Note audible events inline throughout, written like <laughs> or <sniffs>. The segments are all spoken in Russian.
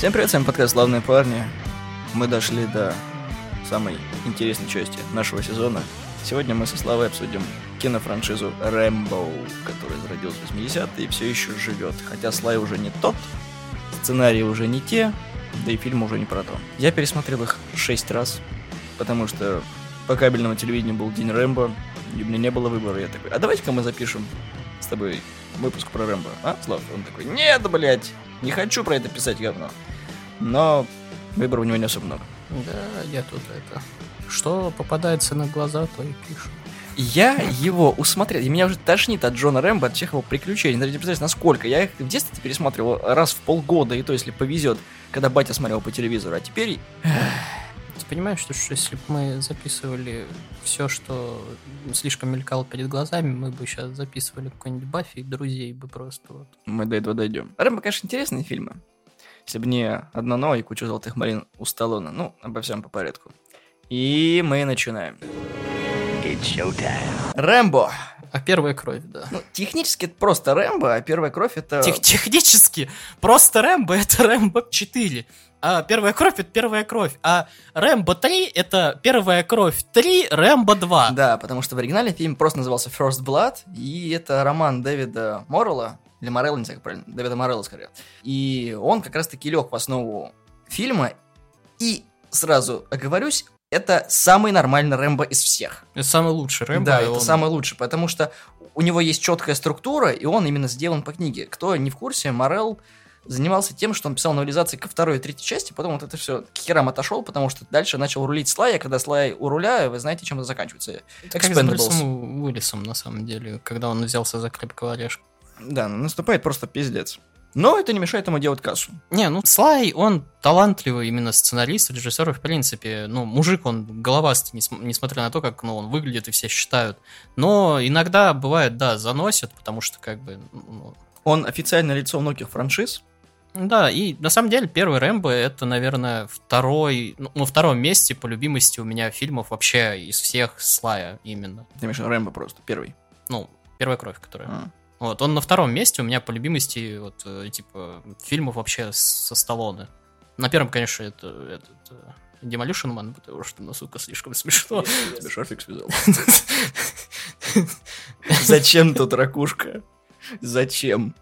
Всем привет, с вами подкаст «Славные парни». Мы дошли до самой интересной части нашего сезона. Сегодня мы со Славой обсудим кинофраншизу «Рэмбо», которая зародилась в 80-е и все еще живет. Хотя Слай уже не тот, сценарии уже не те, да и фильм уже не про то. Я пересмотрел их шесть раз, потому что по кабельному телевидению был День Рэмбо, и у меня не было выбора. Я такой, а давайте-ка мы запишем с тобой выпуск про Рэмбо. А, Слав? Он такой, нет, блядь, не хочу про это писать говно. Но выбора у него не особо много. Да, я тут это... Что попадается на глаза, то и пишу. Я его усмотрел, и меня уже тошнит от Джона Рэмбо, от всех его приключений. Даже не представляешь, насколько. Я их в детстве пересматривал раз в полгода, и то, если повезет, когда батя смотрел по телевизору. А теперь... Ты понимаешь, что, что если бы мы записывали все, что слишком мелькало перед глазами, мы бы сейчас записывали какой-нибудь Баффи и друзей бы просто вот. Мы до этого дойдем. Рэмбо, конечно, интересные фильмы. Если бы не одно но и куча золотых малин у Сталлоне. Ну, обо всем по порядку. И мы начинаем. Рэмбо. А первая кровь, да. Ну, технически это просто Рэмбо, а первая кровь это... Тех- технически просто Рэмбо это Рэмбо 4. А первая кровь это первая кровь. А Рэмбо 3 это первая кровь 3, Рэмбо 2. Да, потому что в оригинале фильм просто назывался First Blood, и это роман Дэвида Моррелла, или Морелла, не знаю, как правильно, Дэвида Морелла скорее. И он как раз-таки лег в основу фильма, и сразу оговорюсь, это самый нормальный Рэмбо из всех. Это самый лучший Рэмбо. да, это он- самый лучший, потому что у него есть четкая структура, и он именно сделан по книге. Кто не в курсе, Морел занимался тем, что он писал новелизации ко второй и третьей части, потом вот это все к херам отошел, потому что дальше начал рулить Слай, а когда Слай у руля, вы знаете, чем это заканчивается. Это как с. Брюсом Уиллисом, на самом деле, когда он взялся за крепкого орешка. Да, наступает просто пиздец. Но это не мешает ему делать кассу. Не, ну Слай, он талантливый именно сценарист, режиссер, в принципе, ну, мужик, он головастый, нес- несмотря на то, как ну, он выглядит и все считают. Но иногда бывает, да, заносит, потому что как бы... ну, Он официальное лицо многих франшиз. да, и на самом деле первый Рэмбо это, наверное, второй, ну, на втором месте по любимости у меня фильмов вообще из всех Слая именно. Ты имеешь Рэмбо просто, первый. Ну, первая кровь, которая. А. Вот, он на втором месте у меня по любимости, вот, э, типа, фильмов вообще со Сталлоне. На первом, конечно, это этот э, Demolition Man, потому что, ну, сука, слишком смешно. Тебе шарфик связал. <laughs> Зачем тут ракушка? Зачем?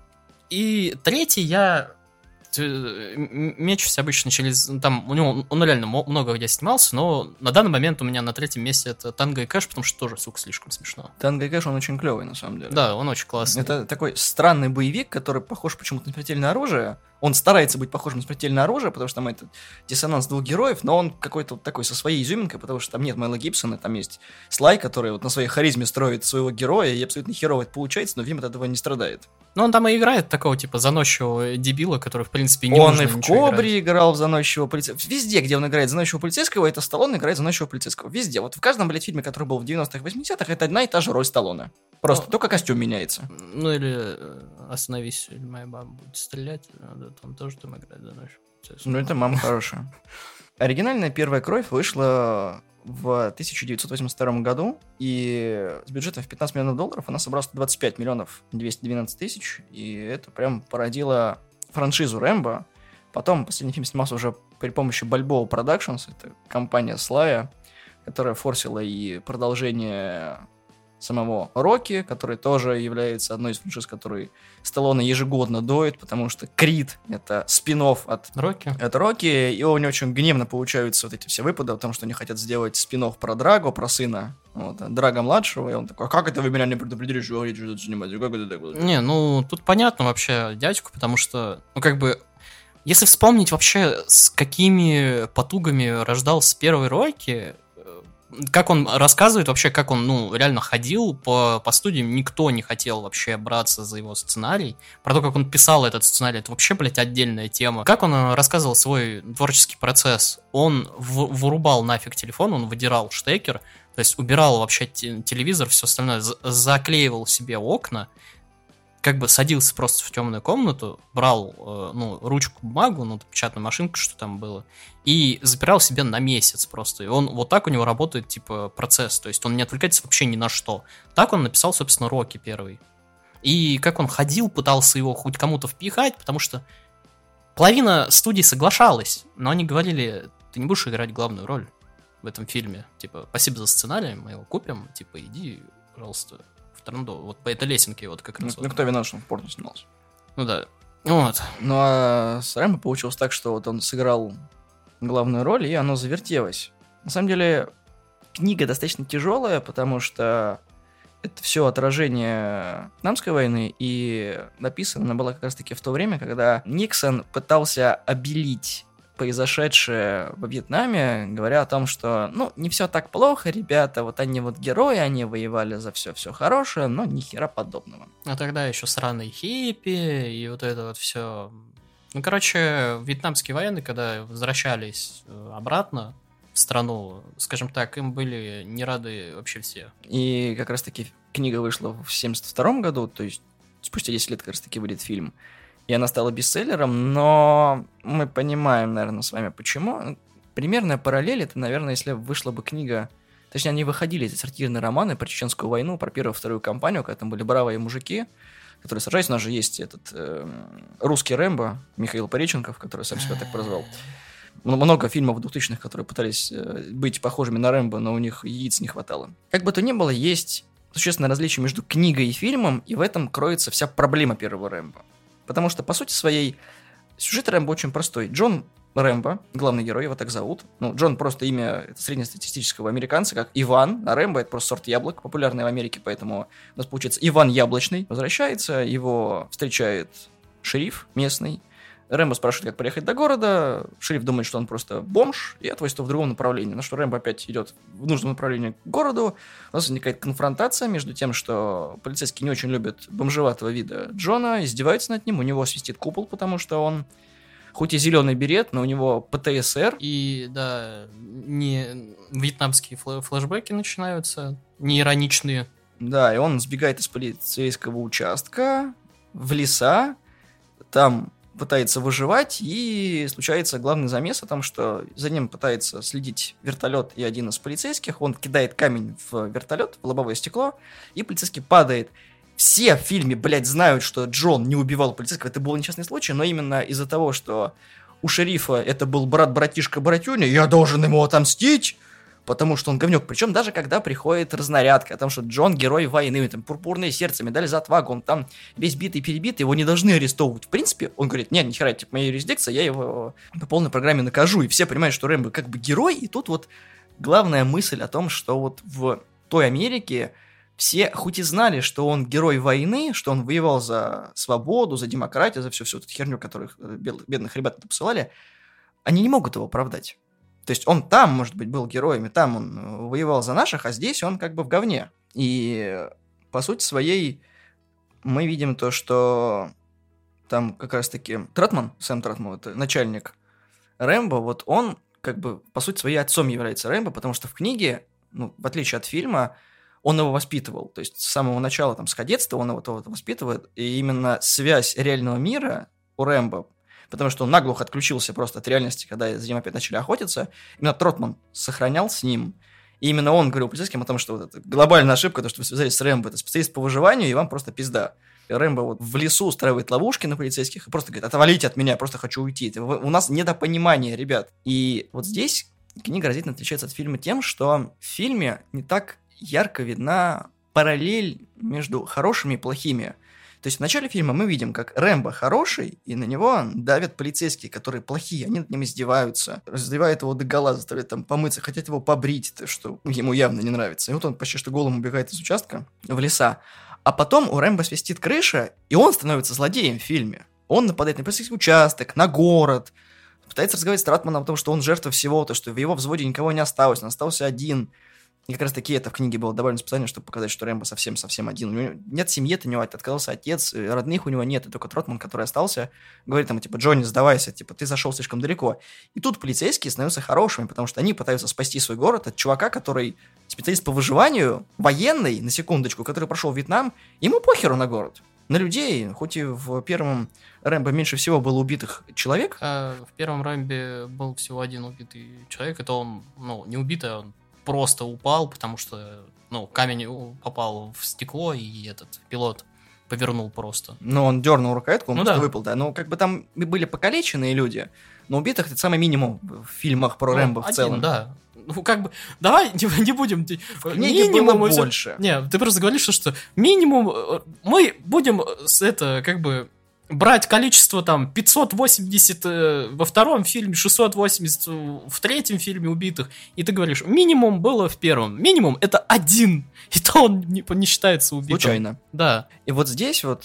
И третий я э, м- мечусь обычно через... ну, Там у него, он реально много где снимался, но на данный момент у меня на третьем месте это Танго и Кэш, потому что тоже, сука, слишком смешно. Танго и Кэш, он очень клевый, на самом деле. Да, он очень классный. Это такой странный боевик, который похож почему-то на смертельное оружие. Он старается быть похожим на смертельное оружие, потому что там это диссонанс двух героев, но он какой-то вот такой со своей изюминкой, потому что там нет Мэла Гибсона, там есть Слай, который вот на своей харизме строит своего героя, и абсолютно херово это получается, но фильм от этого не страдает. Но он там и играет такого, типа, заносчивого дебила, который, в принципе, не он и в Кобре играть. играл в заносчивого полицейского. Везде, где он играет заносчивого полицейского, это Сталлоне играет заносчивого полицейского. Везде. Вот в каждом, блядь, фильме, который был в 90-х, 80-х, это одна и та же роль Сталлоне. Просто Ну, только костюм меняется. Ну или э, остановись, или моя баба будет стрелять, надо там тоже там играть за ночь. Ну, это мама хорошая. Оригинальная первая кровь вышла в 1982 году, и с бюджетом в 15 миллионов долларов она собрала 125 миллионов 212 тысяч, и это прям породило франшизу Рэмбо. Потом последний фильм снимался уже при помощи Balboa Productions, это компания Слая, которая форсила и продолжение самого Рокки, который тоже является одной из франшиз, который Сталлоне ежегодно доит, потому что Крид — это спин от Рокки. это Рокки, и у него очень гневно получаются вот эти все выпады, потому что они хотят сделать спин про Драго, про сына, вот, а Драга младшего, и он такой, а как это вы меня не предупредили, что говорите, что тут снимать, как это так было?» Не, ну тут понятно вообще дядьку, потому что, ну как бы, если вспомнить вообще, с какими потугами рождался первый Рокки, как он рассказывает вообще, как он, ну, реально ходил по, по студиям, никто не хотел вообще браться за его сценарий. Про то, как он писал этот сценарий, это вообще, блядь, отдельная тема. Как он э, рассказывал свой творческий процесс? Он в- вырубал нафиг телефон, он выдирал штекер, то есть убирал вообще те- телевизор, все остальное, за- заклеивал себе окна, как бы садился просто в темную комнату, брал, э, ну, ручку, бумагу, ну, печатную машинку, что там было, и запирал себе на месяц просто. И он, вот так у него работает, типа, процесс, то есть он не отвлекается вообще ни на что. Так он написал, собственно, Рокки первый. И как он ходил, пытался его хоть кому-то впихать, потому что половина студий соглашалась, но они говорили, ты не будешь играть главную роль в этом фильме. Типа, спасибо за сценарий, мы его купим, типа, иди, пожалуйста, Торнадо. Вот по этой лесенке вот как Ну, раз. ну, вот. кто виноват, что он в порно снимался? Ну да. Вот. Ну, а с Рэмбо получилось так, что вот он сыграл главную роль, и оно завертелось. На самом деле, книга достаточно тяжелая, потому что это все отражение Вьетнамской войны, и написана она была как раз-таки в то время, когда Никсон пытался обелить произошедшее во Вьетнаме, говоря о том, что, ну, не все так плохо, ребята, вот они вот герои, они воевали за все-все хорошее, но ни хера подобного. А тогда еще сраные хиппи и вот это вот все. Ну, короче, вьетнамские военные, когда возвращались э, обратно в страну, скажем так, им были не рады вообще все. И как раз-таки книга вышла в 72 году, то есть спустя 10 лет как раз-таки выйдет фильм. И она стала бестселлером, но мы понимаем, наверное, с вами почему. Примерная параллель, это, наверное, если вышла бы книга... Точнее, они выходили, эти сортирные романы про Чеченскую войну, про первую вторую кампанию, когда там были бравые мужики, которые сражались. У нас же есть этот эм, русский Рэмбо, Михаил Пореченков, который сам себя так прозвал. Много фильмов 2000-х, которые пытались э, быть похожими на Рэмбо, но у них яиц не хватало. Как бы то ни было, есть существенное различие между книгой и фильмом, и в этом кроется вся проблема первого Рэмбо. Потому что, по сути своей, сюжет Рэмбо очень простой. Джон Рэмбо, главный герой, его так зовут. Ну, Джон просто имя среднестатистического американца, как Иван, а Рэмбо это просто сорт яблок, популярный в Америке, поэтому у нас получается Иван Яблочный. Возвращается, его встречает шериф местный, Рэмбо спрашивает, как проехать до города. Шериф думает, что он просто бомж, и отвозит его в другом направлении. На что Рэмбо опять идет в нужном направлении к городу. У нас возникает конфронтация между тем, что полицейские не очень любят бомжеватого вида Джона, издеваются над ним, у него свистит купол, потому что он хоть и зеленый берет, но у него ПТСР. И, да, не вьетнамские флешбеки начинаются, не ироничные. Да, и он сбегает из полицейского участка в леса, там пытается выживать, и случается главный замес о том, что за ним пытается следить вертолет и один из полицейских, он кидает камень в вертолет, в лобовое стекло, и полицейский падает. Все в фильме, блядь, знают, что Джон не убивал полицейского, это был несчастный случай, но именно из-за того, что у шерифа это был брат-братишка-братюня, я должен ему отомстить, потому что он говнюк. Причем даже когда приходит разнарядка, о том, что Джон герой войны, там пурпурное сердце, медаль за отвагу, он там весь битый перебитый, его не должны арестовывать. В принципе, он говорит, нет, нихера, типа, моя юрисдикция, я его по полной программе накажу. И все понимают, что Рэмбо как бы герой, и тут вот главная мысль о том, что вот в той Америке все хоть и знали, что он герой войны, что он воевал за свободу, за демократию, за всю-всю эту херню, которых э, бедных ребят посылали, они не могут его оправдать. То есть он там, может быть, был героем, и там он э, воевал за наших, а здесь он как бы в говне. И э, по сути своей мы видим то, что там как раз-таки Тратман, Сэм Тратман, это начальник Рэмбо, вот он как бы по сути своей отцом является Рэмбо, потому что в книге, ну, в отличие от фильма, он его воспитывал. То есть с самого начала, там, с кадетства он его вот воспитывает. И именно связь реального мира у Рэмбо, потому что он наглухо отключился просто от реальности, когда за ним опять начали охотиться, именно Тротман сохранял с ним. И именно он говорил полицейским о том, что вот это глобальная ошибка, то, что вы связались с Рэмбо, это специалист по выживанию, и вам просто пизда. Рэмбо вот в лесу устраивает ловушки на полицейских и просто говорит, отвалите от меня, я просто хочу уйти. Это У нас недопонимание, ребят. И вот здесь книга разительно отличается от фильма тем, что в фильме не так ярко видна параллель между хорошими и плохими. То есть в начале фильма мы видим, как Рэмбо хороший, и на него давят полицейские, которые плохие, они над ним издеваются, раздевают его до гола, заставляют там помыться, хотят его побрить, то, что ему явно не нравится. И вот он почти что голым убегает из участка в леса. А потом у Рэмбо свистит крыша, и он становится злодеем в фильме. Он нападает на полицейский участок, на город, пытается разговаривать с Тратманом о том, что он жертва всего, то, что в его взводе никого не осталось, он остался один. И как раз таки это в книге было добавлено специально, чтобы показать, что Рэмбо совсем-совсем один. У него нет семьи, у него отказался отец, э, родных у него нет, и только Тротман, который остался, говорит ему, типа, Джонни, сдавайся, типа, ты зашел слишком далеко. И тут полицейские становятся хорошими, потому что они пытаются спасти свой город от чувака, который специалист по выживанию, военный, на секундочку, который прошел Вьетнам, ему похеру на город. На людей, хоть и в первом Рэмбо меньше всего было убитых человек, А в первом Рэмбе был всего один убитый человек. Это он, ну, не убитый, а он просто упал, потому что, ну, камень попал в стекло, и этот пилот повернул просто. Ну, он дернул рукоятку, он Ну просто да. выпал, да. Ну, как бы там были покалеченные люди, но убитых это самый минимум в фильмах про Ну, Рэмбо в один, целом. да. Ну, как бы, давай <laughs> не, не будем... В книге было мы всё- больше. Не, ты просто говоришь, что, что минимум... э, Мы будем с это, как бы, брать количество там 580 э, во втором фильме, 680 в третьем фильме убитых, и ты говоришь, минимум было в первом. Минимум это один, <laughs> и то он не, не считается убитым. Случайно. Да. И вот здесь вот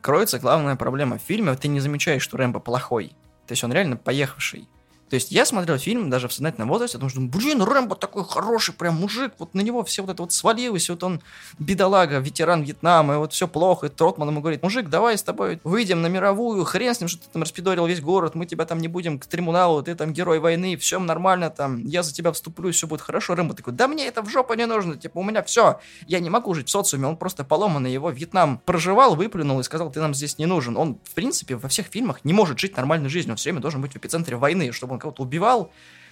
кроется главная проблема в фильме. Ты не замечаешь, что Рэмбо плохой. То есть он реально поехавший. То есть я смотрел фильм даже в сознательном возрасте, потому что, блин, Рэмбо такой хороший прям мужик, вот на него все вот это вот свалилось, вот он бедолага, ветеран Вьетнама, и вот все плохо, и Тротман ему говорит, мужик, давай с тобой выйдем на мировую, хрен с ним, что ты там распидорил весь город, мы тебя там не будем к трибуналу, ты там герой войны, все нормально там, я за тебя вступлюсь, все будет хорошо. Рэмбо такой, да мне это в жопу не нужно, типа у меня все, я не могу жить в социуме, он просто поломанный, его Вьетнам проживал, выплюнул и сказал, ты нам здесь не нужен. Он, в принципе, во всех фильмах не может жить нормальной жизнью, он все время должен быть в эпицентре войны, чтобы он кого-то убивал,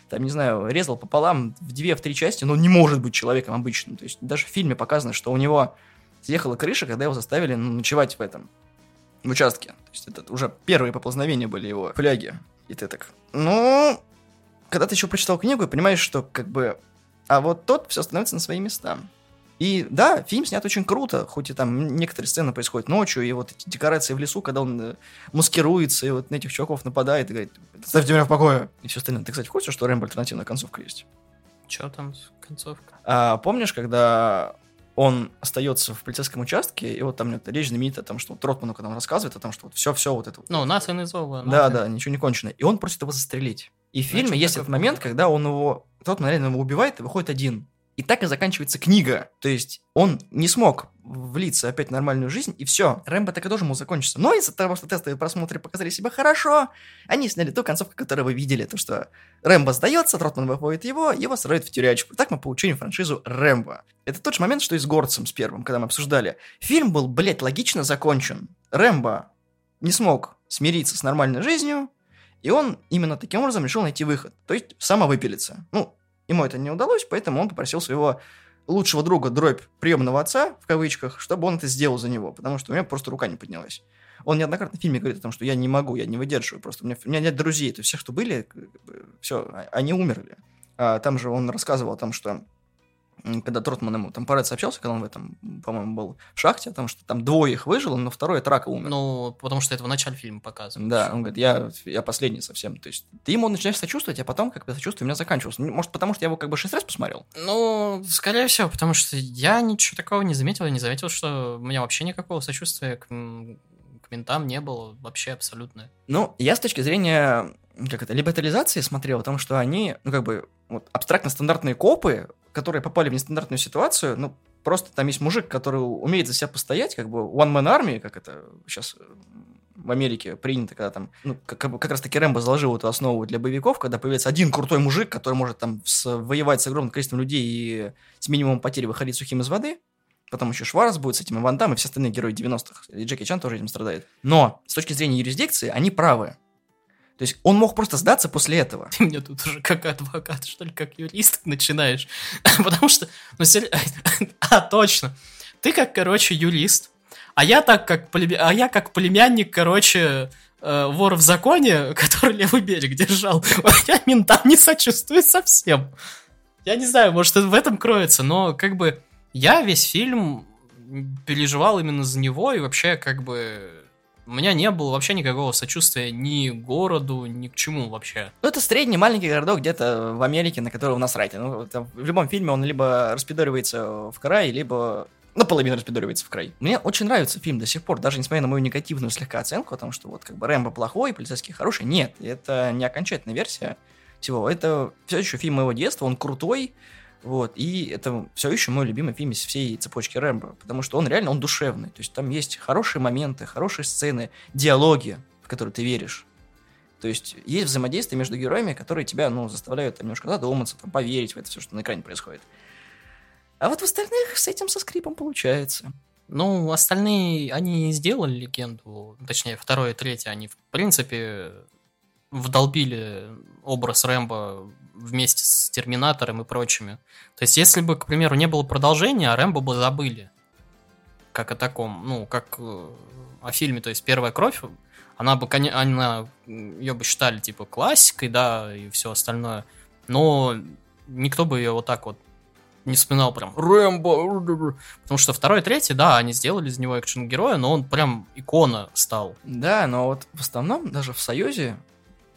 там, не знаю, резал пополам в две, в три части, но он не может быть человеком обычным. То есть даже в фильме показано, что у него съехала крыша, когда его заставили ну, ночевать в этом в участке. То есть это уже первые поползновения были его фляги. И ты так, ну, когда ты еще прочитал книгу и понимаешь, что как бы, а вот тот все становится на свои места. И да, фильм снят очень круто, хоть и там некоторые сцены происходят ночью, и вот эти декорации в лесу, когда он э, маскируется, и вот на этих чуваков нападает и говорит, ставьте меня в покое. И все остальное. Ты, кстати, в курсе, что Рэмбо альтернативная концовка есть? Че там с- концовка? А помнишь, когда он остается в полицейском участке, и вот там это речь знаменитая, там, что вот Тротману, когда он рассказывает о том, что вот все-все вот это вот. Ну, нас и Изова. Да, да, ничего не кончено. И он просит его застрелить. И в Значит, фильме есть этот момент, когда он его... Тротман реально его убивает и выходит один. И так и заканчивается книга. То есть он не смог влиться опять в нормальную жизнь, и все. Рэмбо так и должен был закончиться. Но из-за того, что тестовые просмотры показали себя хорошо, они сняли ту концовку, которую вы видели. То, что Рэмбо сдается, Тротман выходит его, его сажают в тюрячку. Так мы получили франшизу Рэмбо. Это тот же момент, что и с Горцем с первым, когда мы обсуждали. Фильм был, блядь, логично закончен. Рэмбо не смог смириться с нормальной жизнью, и он именно таким образом решил найти выход. То есть самовыпилиться. Ну, ему это не удалось, поэтому он попросил своего лучшего друга, дробь приемного отца, в кавычках, чтобы он это сделал за него, потому что у меня просто рука не поднялась. Он неоднократно в фильме говорит о том, что я не могу, я не выдерживаю, просто у меня, у меня нет друзей, то все, что были, все, они умерли. А там же он рассказывал о том, что когда Тротман ему там парад сообщался, когда он в этом, по-моему, был в шахте, о том, что там двое их выжило, но второй от рака умер. Ну, потому что это в начале фильма показывают. Да, он говорит, я, я последний совсем. То есть ты ему начинаешь сочувствовать, а потом как бы сочувствие у меня заканчивалось. Ну, Может, потому что я его как бы шесть раз посмотрел? Ну, скорее всего, потому что я ничего такого не заметил, я не заметил, что у меня вообще никакого сочувствия к, к ментам не было вообще абсолютно. Ну, я с точки зрения, как это, либертализации смотрел о том, что они, ну, как бы, вот, абстрактно-стандартные копы, которые попали в нестандартную ситуацию, ну, просто там есть мужик, который умеет за себя постоять, как бы one-man army, как это сейчас в Америке принято, когда там, ну, как, как бы как раз-таки Рэмбо заложил эту основу для боевиков, когда появляется один крутой мужик, который может там с- воевать с огромным количеством людей и с минимумом потерь выходить сухим из воды, Потом еще Шварц будет с этим, и Ван Дам, и все остальные герои 90-х. И Джеки Чан тоже этим страдает. Но с точки зрения юрисдикции, они правы. То есть он мог просто сдаться после этого. Ты <laughs> мне тут уже как адвокат, что ли, как юрист начинаешь. <laughs> Потому что, ну, сер- <laughs> а, точно. Ты как, короче, юрист, а я так как, племя- а я как племянник, короче, э, вор в законе, который левый берег держал. Я ментам не сочувствую совсем. Я не знаю, может, это в этом кроется, но как бы я весь фильм переживал именно за него, и вообще как бы у меня не было вообще никакого сочувствия ни городу, ни к чему вообще. Ну, это средний маленький городок где-то в Америке, на которого насрать. Ну, там в любом фильме он либо распидоривается в край, либо наполовину распидоривается в край. Мне очень нравится фильм до сих пор, даже несмотря на мою негативную слегка оценку о том, что вот как бы Рэмбо плохой, полицейский хороший. Нет, это не окончательная версия всего. Это все еще фильм моего детства, он крутой, вот, и это все еще мой любимый фильм из всей цепочки Рэмбо, потому что он реально, он душевный, то есть там есть хорошие моменты, хорошие сцены, диалоги, в которые ты веришь. То есть есть взаимодействие между героями, которые тебя, ну, заставляют там, немножко задуматься, там, поверить в это все, что на экране происходит. А вот в остальных с этим со скрипом получается. Ну, остальные, они сделали легенду, точнее, второе и третье, они, в принципе, вдолбили образ Рэмбо вместе с Терминатором и прочими. То есть, если бы, к примеру, не было продолжения, а Рэмбо бы забыли. как о таком, ну, как э, о фильме, то есть «Первая кровь», она бы, она, ее бы считали, типа, классикой, да, и все остальное, но никто бы ее вот так вот не вспоминал прям Рэмбо, потому что второй и третий, да, они сделали из него экшен-героя, но он прям икона стал. Да, но вот в основном даже в Союзе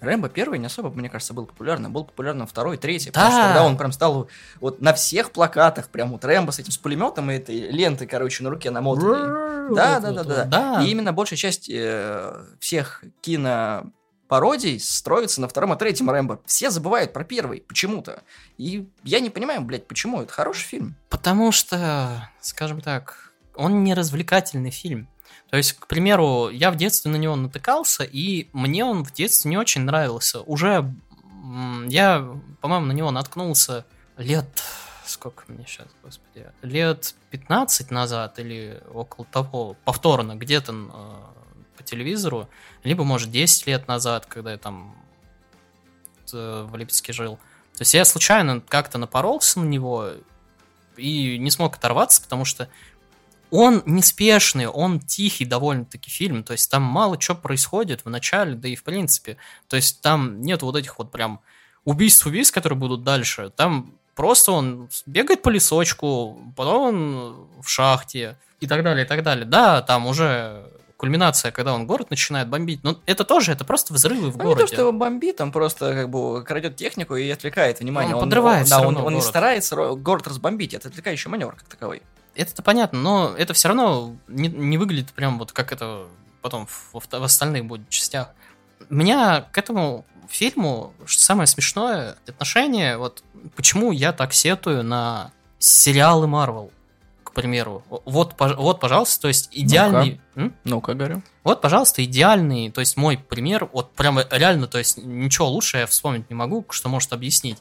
Рэмбо первый не особо, мне кажется, был популярным. Был популярным второй, третий. Да. Потому что тогда он прям стал вот на всех плакатах, прям вот Рэмбо с этим с пулеметом и этой лентой, короче, на руке намотанной. Да, да, да, да, да. И именно большая часть э, всех кино пародий строится на втором и третьем Рэмбо. Все забывают про первый почему-то. И я не понимаю, блядь, почему. Это хороший фильм. Потому что, скажем так, он не развлекательный фильм. То есть, к примеру, я в детстве на него натыкался, и мне он в детстве не очень нравился. Уже я, по-моему, на него наткнулся лет... Сколько мне сейчас, господи? Лет 15 назад или около того, повторно, где-то э, по телевизору. Либо, может, 10 лет назад, когда я там э, в Липецке жил. То есть я случайно как-то напоролся на него и не смог оторваться, потому что он неспешный, он тихий довольно-таки фильм, то есть там мало что происходит в начале, да и в принципе. То есть там нет вот этих вот прям убийств-убийств, которые будут дальше. Там просто он бегает по лесочку, потом он в шахте и так далее, и так далее. Да, там уже кульминация, когда он город начинает бомбить. Но это тоже, это просто взрывы в а городе. Не то, что его бомбит, он просто как бы крадет технику и отвлекает внимание. Он, он подрывает он, да, он, он не старается город разбомбить, это отвлекающий маневр как таковой. Это-то понятно, но это все равно не, не выглядит прям вот как это потом в, в остальных будет частях. У меня к этому фильму, что самое смешное, отношение, вот почему я так сетую на сериалы Марвел, к примеру. Вот, вот пожалуйста, то есть идеальный... Ну-ка, Ну-ка говорю. Вот, пожалуйста, идеальный, то есть мой пример, вот прямо реально, то есть ничего лучше я вспомнить не могу, что может объяснить.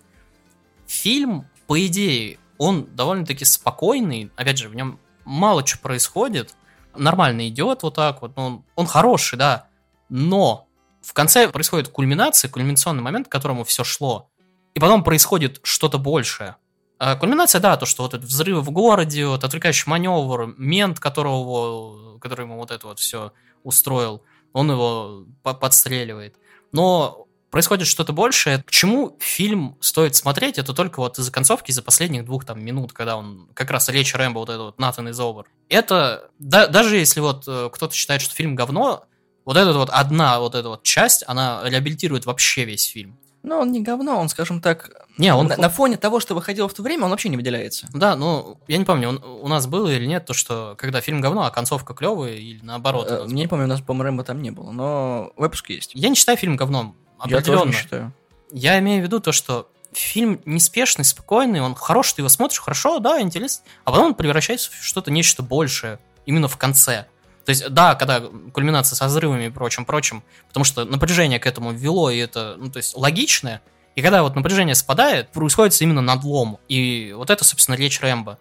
Фильм, по идее, он довольно-таки спокойный, опять же, в нем мало чего происходит, нормально идет вот так вот, он, он хороший, да, но в конце происходит кульминация, кульминационный момент, к которому все шло, и потом происходит что-то большее. А кульминация, да, то, что вот этот взрыв в городе, вот отвлекающий маневр, мент, которого, который ему вот это вот все устроил, он его подстреливает. Но происходит что-то большее. К чему фильм стоит смотреть, это только вот из-за концовки, из-за последних двух там минут, когда он как раз речь Рэмбо, вот это вот Натан из Овер. Это, да, даже если вот э, кто-то считает, что фильм говно, вот эта вот одна вот эта вот часть, она реабилитирует вообще весь фильм. Ну, он не говно, он, скажем так, не, он... на, на фоне того, что выходило в то время, он вообще не выделяется. Да, ну, я не помню, он, у нас было или нет то, что когда фильм говно, а концовка клевая, или наоборот. Э, не помню, у нас, по-моему, Рэмбо там не было, но выпуск есть. Я не считаю фильм говном. Я тоже считаю. Я имею в виду то, что фильм неспешный, спокойный, он хороший, ты его смотришь, хорошо, да, интересно, а потом он превращается в что-то, нечто большее, именно в конце. То есть, да, когда кульминация со взрывами и прочим, прочим, потому что напряжение к этому ввело, и это, ну, то есть, логичное, и когда вот напряжение спадает, происходит именно надлом. И вот это, собственно, речь Рэмбо.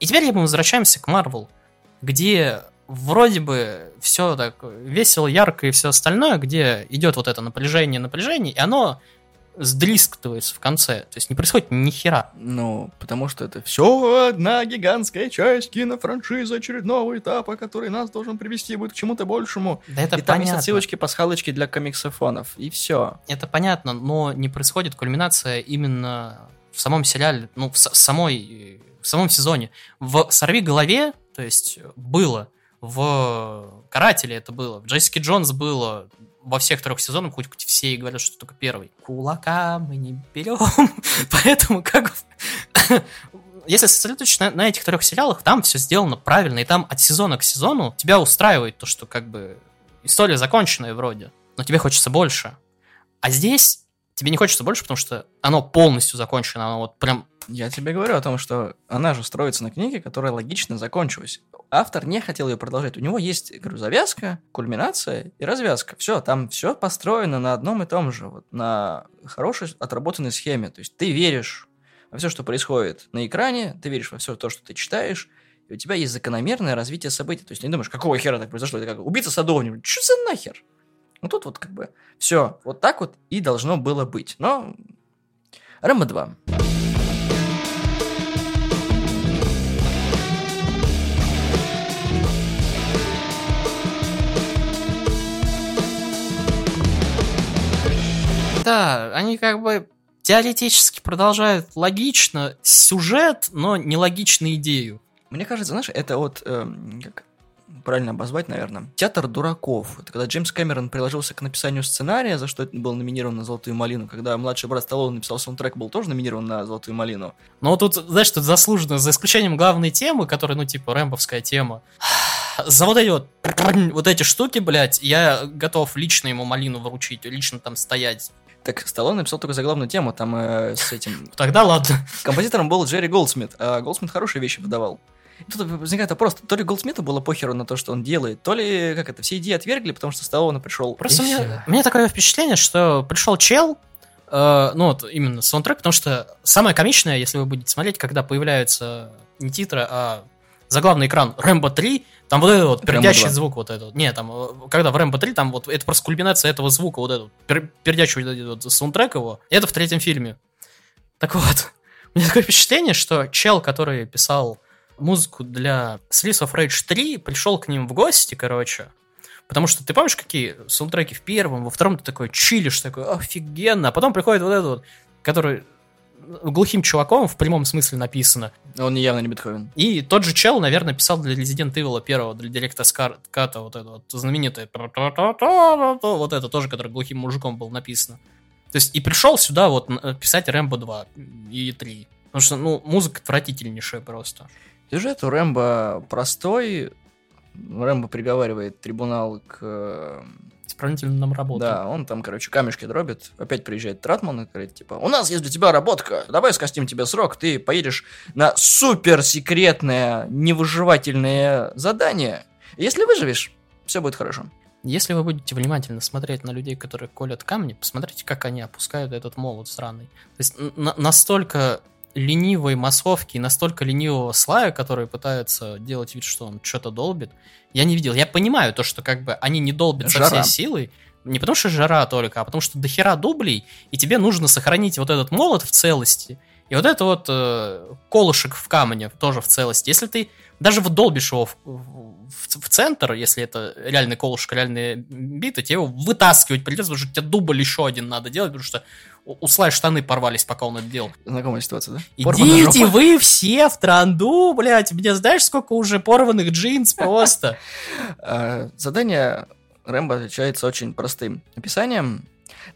И теперь мы возвращаемся к Марвел, где вроде бы все так весело, ярко и все остальное, где идет вот это напряжение, напряжение, и оно сдрискивается в конце. То есть не происходит ни хера. Ну, потому что это все одна гигантская часть кинофраншизы очередного этапа, который нас должен привести будет к чему-то большему. Да это и понятно. там есть отсылочки, пасхалочки для комиксофонов, и все. Это понятно, но не происходит кульминация именно в самом сериале, ну, в самой в самом сезоне. В «Сорви голове», то есть было, в «Карателе» это было, в «Джессике Джонс» было, во всех трех сезонах, хоть все и говорят, что только первый. Кулака мы не берем, <laughs> поэтому как <laughs> если сосредоточиться на, на этих трех сериалах, там все сделано правильно, и там от сезона к сезону тебя устраивает то, что как бы история законченная вроде, но тебе хочется больше. А здесь тебе не хочется больше, потому что оно полностью закончено, оно вот прям... Я тебе говорю о том, что она же строится на книге, которая логично закончилась автор не хотел ее продолжать. У него есть, говорю, завязка, кульминация и развязка. Все, там все построено на одном и том же, вот на хорошей отработанной схеме. То есть ты веришь во все, что происходит на экране, ты веришь во все то, что ты читаешь, и у тебя есть закономерное развитие событий. То есть ты не думаешь, какого хера так произошло? Это как убийца садовник. Что за нахер? Ну тут вот как бы все вот так вот и должно было быть. Но Рэмбо 2. Да, они как бы теоретически продолжают логично сюжет, но нелогично идею. Мне кажется, знаешь, это вот э, как правильно обозвать, наверное, театр дураков. Это когда Джеймс Кэмерон приложился к написанию сценария, за что был номинирован на «Золотую малину», когда младший брат Сталлоне написал саундтрек, был тоже номинирован на «Золотую малину». Но тут, знаешь, тут заслуженно, за исключением главной темы, которая, ну, типа, рэмбовская тема, за вот эти вот, вот эти штуки, блядь, я готов лично ему малину вручить, лично там стоять. Так Сталлоне написал только за главную тему, там э, с этим... Тогда ладно. Композитором был Джерри Голдсмит, а Голдсмит хорошие вещи выдавал. И тут возникает вопрос, то ли Голдсмиту было похеру на то, что он делает, то ли, как это, все идеи отвергли, потому что Сталлоне пришел. Просто у меня, у меня такое впечатление, что пришел чел, э, ну вот именно саундтрек, потому что самое комичное, если вы будете смотреть, когда появляются не титры, а заглавный экран Рэмбо 3, там вот этот вот пердящий звук вот этот. Не, там, э, когда в Рэмбо 3, там вот это просто кульминация этого звука, вот этот пер, пердящий вот этот вот саундтрек его. Это в третьем фильме. Так вот, <laughs> у меня такое впечатление, что чел, который писал музыку для Streets of Rage 3, пришел к ним в гости, короче, Потому что ты помнишь, какие саундтреки в первом, во втором ты такой чилишь, такой офигенно, а потом приходит вот этот вот, который глухим чуваком в прямом смысле написано. Он явно не Бетховен. И тот же чел, наверное, писал для Resident Evil первого, для директа Ката, вот это вот знаменитое вот это тоже, который глухим мужиком был написано. То есть и пришел сюда вот писать Рэмбо 2 и 3. Потому что, ну, музыка отвратительнейшая просто. Сюжет у Рэмбо простой. Рэмбо приговаривает трибунал к исправительным работам. Да, он там, короче, камешки дробит. Опять приезжает Тратман и говорит, типа, у нас есть для тебя работка, давай скостим тебе срок, ты поедешь на суперсекретное, невыживательное задание. Если выживешь, все будет хорошо. Если вы будете внимательно смотреть на людей, которые колят камни, посмотрите, как они опускают этот молот сраный. То есть настолько ленивой массовки, настолько ленивого слая, который пытается делать вид, что он что-то долбит, я не видел. Я понимаю то, что как бы они не долбят жара. со всей силой, не потому что жара только, а потому что дохера дублей, и тебе нужно сохранить вот этот молот в целости, и вот это вот э, колышек в камне тоже в целости. Если ты даже вдолбишь его в, в, в центр, если это реальный колышек, реальные биты, тебе его вытаскивать придется, потому что тебе дубль еще один надо делать, потому что у Слай штаны порвались, пока он это делал. Знакомая ситуация, да? Идите <laughs> вы все в транду, блядь, мне знаешь, сколько уже порванных джинс просто. <laughs> А, задание Рэмбо отличается очень простым описанием.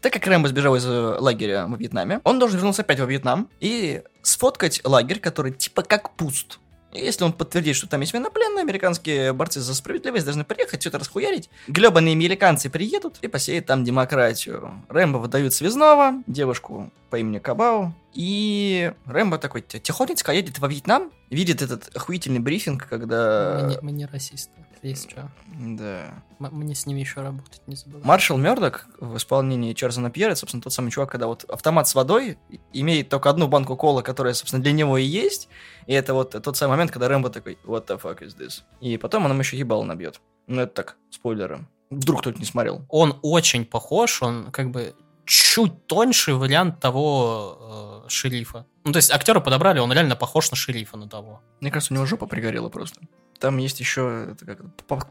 Так как Рэмбо сбежал из э, лагеря во Вьетнаме, он должен вернуться опять во Вьетнам и сфоткать лагерь, который типа как пуст. Если он подтвердит, что там есть военнопленные, американские борцы за справедливость должны приехать, что-то расхуярить. Глебаные американцы приедут и посеют там демократию. Рэмбо выдают связного, девушку по имени Кабау. И Рэмбо такой тихонечко едет во Вьетнам, видит этот охуительный брифинг, когда... Мы не, мы не расисты, есть что. Да. М- мне с ними еще работать не забывай. Маршал Мердок в исполнении Чарльза Пьера, собственно, тот самый чувак, когда вот автомат с водой имеет только одну банку кола, которая, собственно, для него и есть. И это вот тот самый момент, когда Рэмбо такой, what the fuck is this? И потом он ему еще ебал набьет. Ну, это так, спойлеры. Вдруг кто-то не смотрел. Он очень похож, он как бы чуть тоньше вариант того э, шерифа. Ну, то есть актера подобрали, он реально похож на шерифа на того. Мне кажется, у него жопа пригорела просто. Там есть еще как,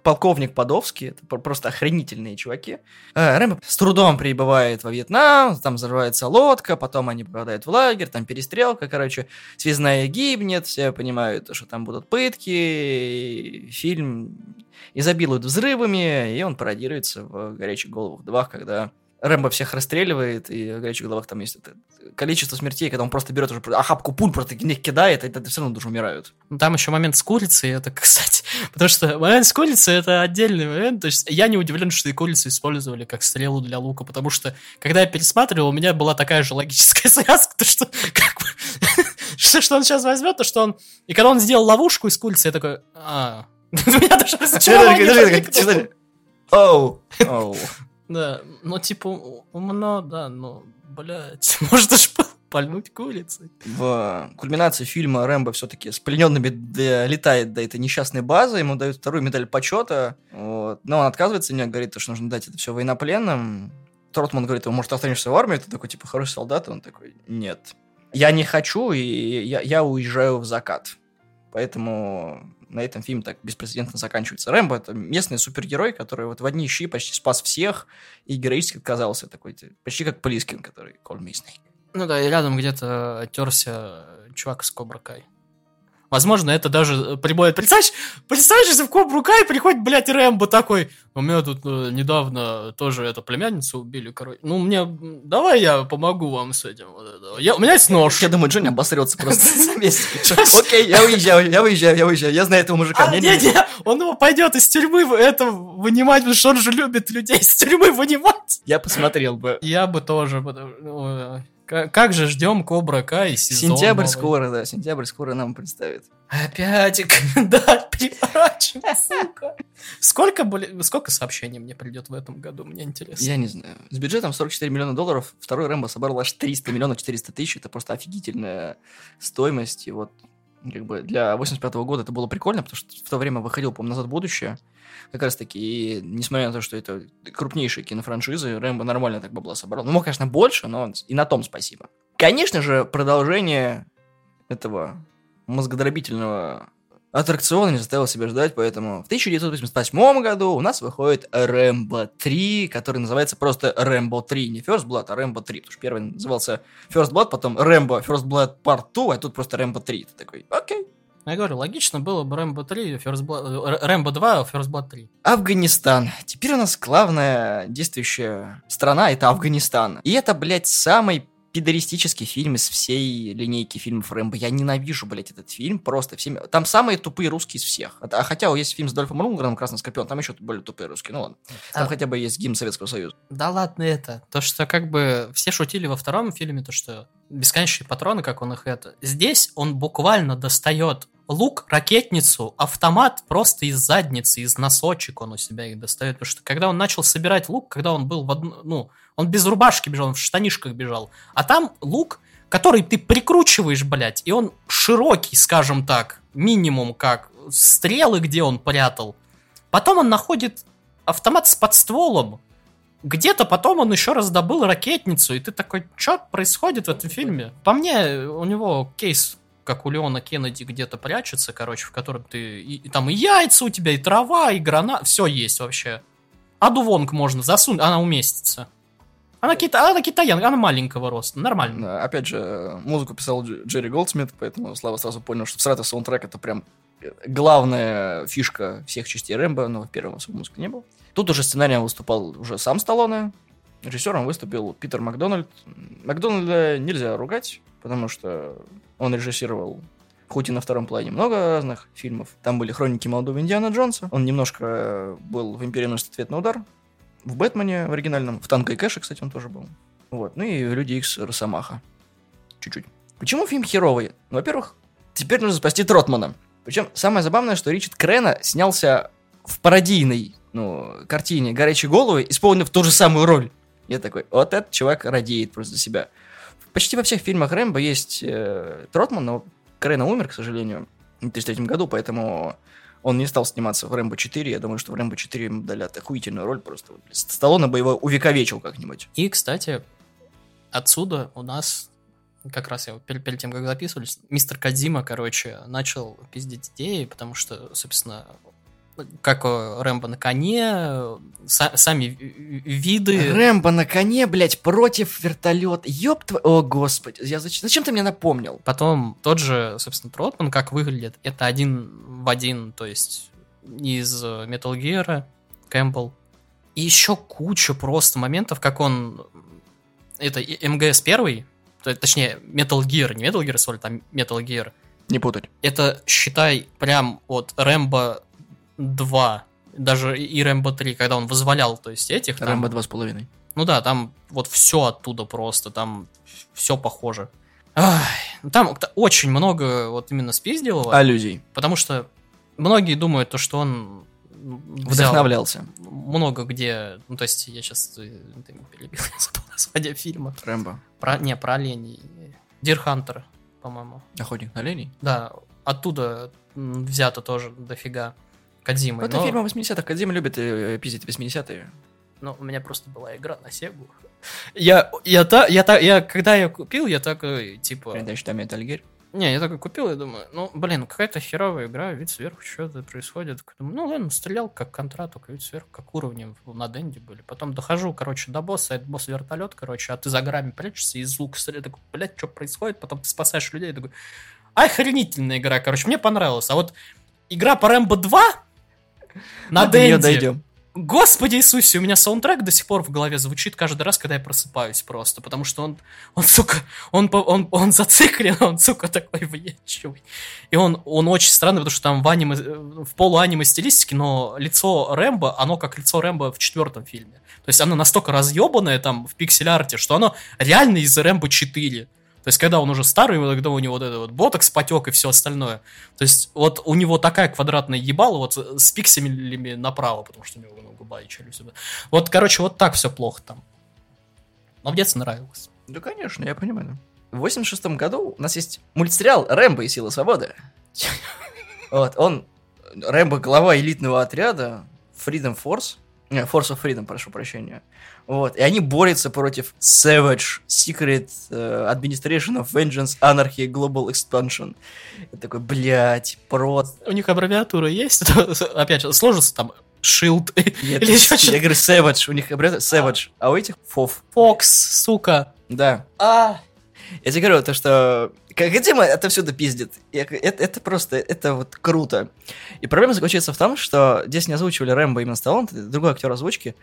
полковник Подовский, это просто охренительные чуваки. Э, Рэмбо с трудом прибывает во Вьетнам, там взрывается лодка, потом они попадают в лагерь, там перестрелка, короче, связная гибнет, все понимают, что там будут пытки, фильм изобилует взрывами, и он пародируется в «Горячих головах 2», когда Рэмбо всех расстреливает, и в горячих головах там есть это количество смертей, когда он просто берет уже охапку пуль, просто них кидает, и это все равно даже умирают. Ну, там еще момент с курицей, это, <laughs> кстати, потому что момент с курицей это отдельный момент, то есть я не удивлен, что и курицу использовали как стрелу для лука, потому что, когда я пересматривал, у меня была такая же логическая <laughs> связка, то что, как бы, <laughs> что, что он сейчас возьмет, то что он, и когда он сделал ловушку из курицы, я такой, а, у меня даже разочарование. Оу, оу. Да, ну типа умно, да, но, блядь, <laughs> может аж пальнуть курицей. В кульминации фильма Рэмбо все-таки с плененными летает до этой несчастной базы, ему дают вторую медаль почета, вот. но он отказывается, не говорит, что нужно дать это все военнопленным. Тротман говорит, ему, может, останешься в армии, ты такой, типа, хороший солдат, он такой, нет. Я не хочу, и я, я уезжаю в закат. Поэтому на этом фильм так беспрецедентно заканчивается. Рэмбо — это местный супергерой, который вот в одни щи почти спас всех и героически отказался такой, почти как Плискин, который Call Me. Ну да, и рядом где-то терся чувак с Кобра Кай. Возможно, это даже прибавит. Представляешь, представляешь, если в Кобру Кай приходит, блядь, Рэмбо такой, у меня тут э, недавно тоже эту племянницу убили, короче. Ну, мне, давай я помогу вам с этим. Вот это. Я, у меня есть нож. Я думаю, Джонни обосрется просто <laughs> за месяц. Окей, я уезжаю, я уезжаю, я уезжаю. Я знаю этого мужика. А, не, не, он его пойдет из тюрьмы это вынимать, потому что он же любит людей из тюрьмы вынимать. Я посмотрел бы. Я бы тоже. Как же ждем Кобра Кай сезон Сентябрь новый. скоро, да, сентябрь скоро нам представит. Опять, <laughs> да, переворачивай, <laughs> сука. Сколько, были, сколько сообщений мне придет в этом году, мне интересно. Я не знаю. С бюджетом 44 миллиона долларов второй Рэмбо собрал аж 300 миллионов 400 тысяч. Это просто офигительная стоимость. И вот как бы для 85 -го года это было прикольно, потому что в то время выходил, по-моему, «Назад в будущее», как раз таки, и несмотря на то, что это крупнейшие кинофраншизы, Рэмбо нормально так бабла собрал. Ну, мог, конечно, больше, но и на том спасибо. Конечно же, продолжение этого мозгодробительного аттракциона не заставил себя ждать, поэтому в 1988 году у нас выходит Рэмбо 3, который называется просто Рэмбо 3, не First Blood, а Рэмбо 3, потому что первый назывался First Blood, потом Рэмбо First Blood Part 2, а тут просто Рэмбо 3. Ты такой, окей. Я говорю, логично было бы Рэмбо 3, First Blood, Рэмбо 2, First Blood 3. Афганистан. Теперь у нас главная действующая страна — это Афганистан. И это, блядь, самый пидористический фильм из всей линейки фильмов Рэмбо. Я ненавижу, блядь, этот фильм просто всеми... Там самые тупые русские из всех. А хотя есть фильм с Дольфом Лунгреном «Красный скорпион», там еще более тупые русские. Ну ладно. Там а... хотя бы есть гимн Советского Союза. Да ладно это. То, что как бы все шутили во втором фильме, то, что бесконечные патроны, как он их это. Здесь он буквально достает лук, ракетницу, автомат просто из задницы, из носочек он у себя их достает. Потому что когда он начал собирать лук, когда он был в одну, ну, он без рубашки бежал, он в штанишках бежал. А там лук, который ты прикручиваешь, блядь, и он широкий, скажем так, минимум как стрелы, где он прятал. Потом он находит автомат с подстволом. Где-то потом он еще раз добыл ракетницу, и ты такой, что происходит в этом фильме? По мне, у него кейс как у Леона Кеннеди где-то прячется, короче, в котором ты... И, и там и яйца у тебя, и трава, и гранат, все есть вообще. Аду Вонг можно засунуть, она уместится. Она, кита... она китаянка, она маленького роста, нормально. Опять же, музыку писал Джерри Голдсмит, поэтому Слава сразу понял, что Страта саундтрек это прям главная фишка всех частей Рэмбо, но в первом особо музыки не было. Тут уже сценарием выступал уже сам Сталлоне, режиссером выступил Питер Макдональд. Макдональда нельзя ругать, потому что он режиссировал хоть и на втором плане много разных фильмов. Там были «Хроники молодого Индиана Джонса». Он немножко был в «Империи носит ответ на удар». В «Бэтмене» в оригинальном. В «Танго и Кэше», кстати, он тоже был. Вот. Ну и «Люди Икс» Росомаха. Чуть-чуть. Почему фильм херовый? Ну, во-первых, теперь нужно спасти Тротмана. Причем самое забавное, что Ричард Крена снялся в пародийной ну, картине «Горячие головы», исполнив ту же самую роль. Я такой, вот этот чувак радеет просто себя. Почти во всех фильмах Рэмбо есть э, Тротман, но Крена умер, к сожалению, в 1933 году, поэтому он не стал сниматься в Рэмбо 4. Я думаю, что в Рэмбо 4 ему дали охуительную роль просто. Сталлоне бы его увековечил как-нибудь. И, кстати, отсюда у нас как раз я перед, перед тем, как записывались, мистер Кадзима, короче, начал пиздить идеи, потому что, собственно, как э, Рэмбо на коне, са- сами виды. Рэмбо на коне, блядь, против вертолета. Ёб твой... О, господи. Я зачем... зачем ты мне напомнил? Потом тот же, собственно, Тротман, как выглядит, это один в один, то есть из Metal Gear, Кэмпбелл. И еще куча просто моментов, как он... Это МГС первый, точнее, Metal Gear, не Metal Gear Solid, а Metal Gear. Не путать. Это, считай, прям от Рэмбо 2, даже и Рэмбо 3, когда он вызволял, то есть этих. Там, Рэмбо 2,5. Ну да, там вот все оттуда просто, там все похоже. Ах, там очень много вот именно спиздилого. Аллюзий. Потому что многие думают, то, что он Вдохновлялся. Много где, ну то есть я сейчас ты, ты перебил, <laughs> название фильма. Рэмбо. Про, не, про оленей. Дир Хантер, по-моему. Охотник на оленей? Да, оттуда взято тоже дофига. Кадзимой. Это но... фильмы 80-х. Кадзима любит э, пиздить 80-е. Ну, у меня просто была игра на Сегу. Я, я, та, я, та, я, когда я купил, я так, типа... Передача там Metal Gear? Не, я такой купил и думаю, ну, блин, какая-то херовая игра, вид сверху, что-то происходит. Думаю, ну, ладно, стрелял как контрат, только вид сверху, как уровни на Денде были. Потом дохожу, короче, до босса, это босс вертолет, короче, а ты за грами прячешься, из лука стреляешь, такой, блядь, что происходит? Потом ты спасаешь людей, такой, охренительная игра, короче, мне понравилось. А вот игра по Рэмбо 2 на дойдем. Господи Иисусе, у меня саундтрек до сих пор в голове звучит каждый раз, когда я просыпаюсь просто, потому что он, он, сука, он, он, он зациклен, он, сука, такой въедчивый. И он, он очень странный, потому что там в аниме, в полуаниме стилистике, но лицо Рэмбо, оно как лицо Рэмбо в четвертом фильме. То есть оно настолько разъебанное там в пиксель-арте, что оно реально из Рэмбо 4. То есть, когда он уже старый, вот когда у него вот этот вот ботокс потек и все остальное. То есть, вот у него такая квадратная ебала вот с пикселями направо, потому что у него ну, губа и челюсть. Вот, короче, вот так все плохо там. Но в детстве нравилось. Да, конечно, я понимаю. В 86 году у нас есть мультсериал «Рэмбо и сила свободы». <laughs> Вот, он, Рэмбо, глава элитного отряда Freedom Force, Force of Freedom, прошу прощения. Вот, и они борются против Savage, Secret э, Administration of Vengeance, Anarchy, Global Expansion. Я такой, блядь, просто... У них аббревиатура есть? <laughs> Опять же, сложится там Shield <laughs> Нет, или я что-то. говорю Savage, у них аббревиатура Savage, а у этих Фов. Фокс, сука. Да. А. Я тебе говорю, то, что как Дима это всюду пиздит. Это, это просто, это вот круто. И проблема заключается в том, что здесь не озвучивали Рэмбо именно Сталлоне, это другой актер озвучки.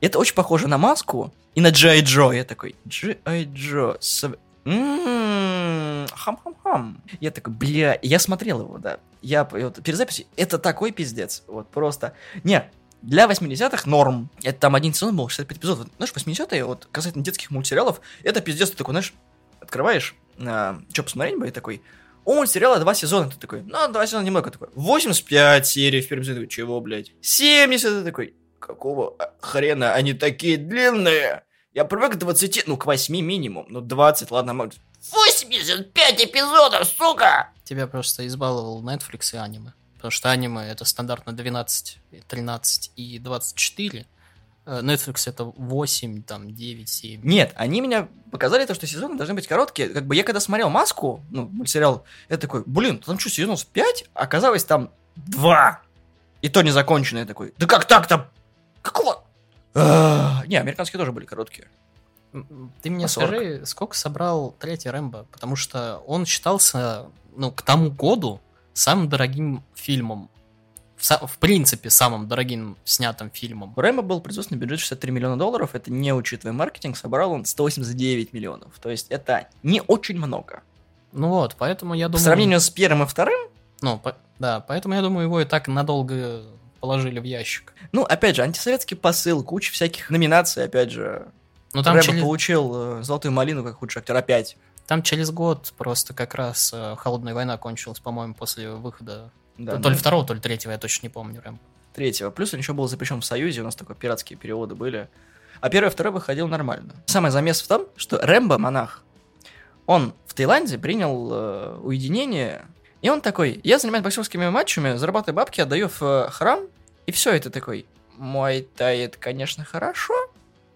И это очень похоже на маску и на Джай Джо. Я такой, Джай Джо, сов- М, хам-хам-хам. Я такой, бля, я смотрел его, да. Я вот, перед записью, это такой пиздец. Вот просто. Не, для 80-х норм. Это там один сезон был, 65 эпизодов. Знаешь, 80-е, вот касательно детских мультсериалов, это пиздец, ты такой, знаешь, открываешь, а, что посмотреть бы, и такой, у мультсериала два сезона, ты такой, ну, два сезона немного, такой, 85 серий в первом сезоне, чего, блядь, 70, ты такой, какого хрена они такие длинные? Я привык к 20, ну, к 8 минимум, ну, 20, ладно, может, 85 эпизодов, сука! Тебя просто избаловал Netflix и аниме. Потому что аниме это стандартно 12, 13 и 24. Э, Netflix это 8, там, 9, 7. Нет, они меня показали то, что сезоны должны быть короткие. Как бы я когда смотрел «Маску», ну, мультсериал, я такой, блин, там что, сезонов 5? Оказалось, там 2. И то не законченное я такой. Да как так-то? Какого? А, Не, американские тоже были короткие. Ты мне По 40. скажи, сколько собрал третий Рэмбо? Потому что он считался, ну, к тому году самым дорогим фильмом. В, в принципе, самым дорогим снятым фильмом. У Рэмбо был производственный бюджет 63 миллиона долларов, это не учитывая маркетинг, собрал он 189 миллионов. То есть это не очень много. Ну вот, поэтому я По думаю... сравнению с первым и вторым, Ну, по- да, поэтому я думаю, его и так надолго положили в ящик. ну, опять же, антисоветский посыл, куча всяких номинаций, опять же. Ну, там, Рэмбо через, получил э, золотую малину как худший актер опять. там через год просто как раз э, Холодная война кончилась, по-моему, после выхода. Да, то ли да. второго, то ли третьего, я точно не помню, Рэмбо. третьего. Плюс он еще был запрещен в Союзе, у нас такие пиратские переводы были. А первый и второй выходил нормально. Самый замес в том, что Рэмбо, монах, он в Таиланде принял э, уединение, и он такой, я занимаюсь боксерскими матчами, зарабатываю бабки, отдаю в э, храм, и все это такой, мой тай, это, конечно, хорошо,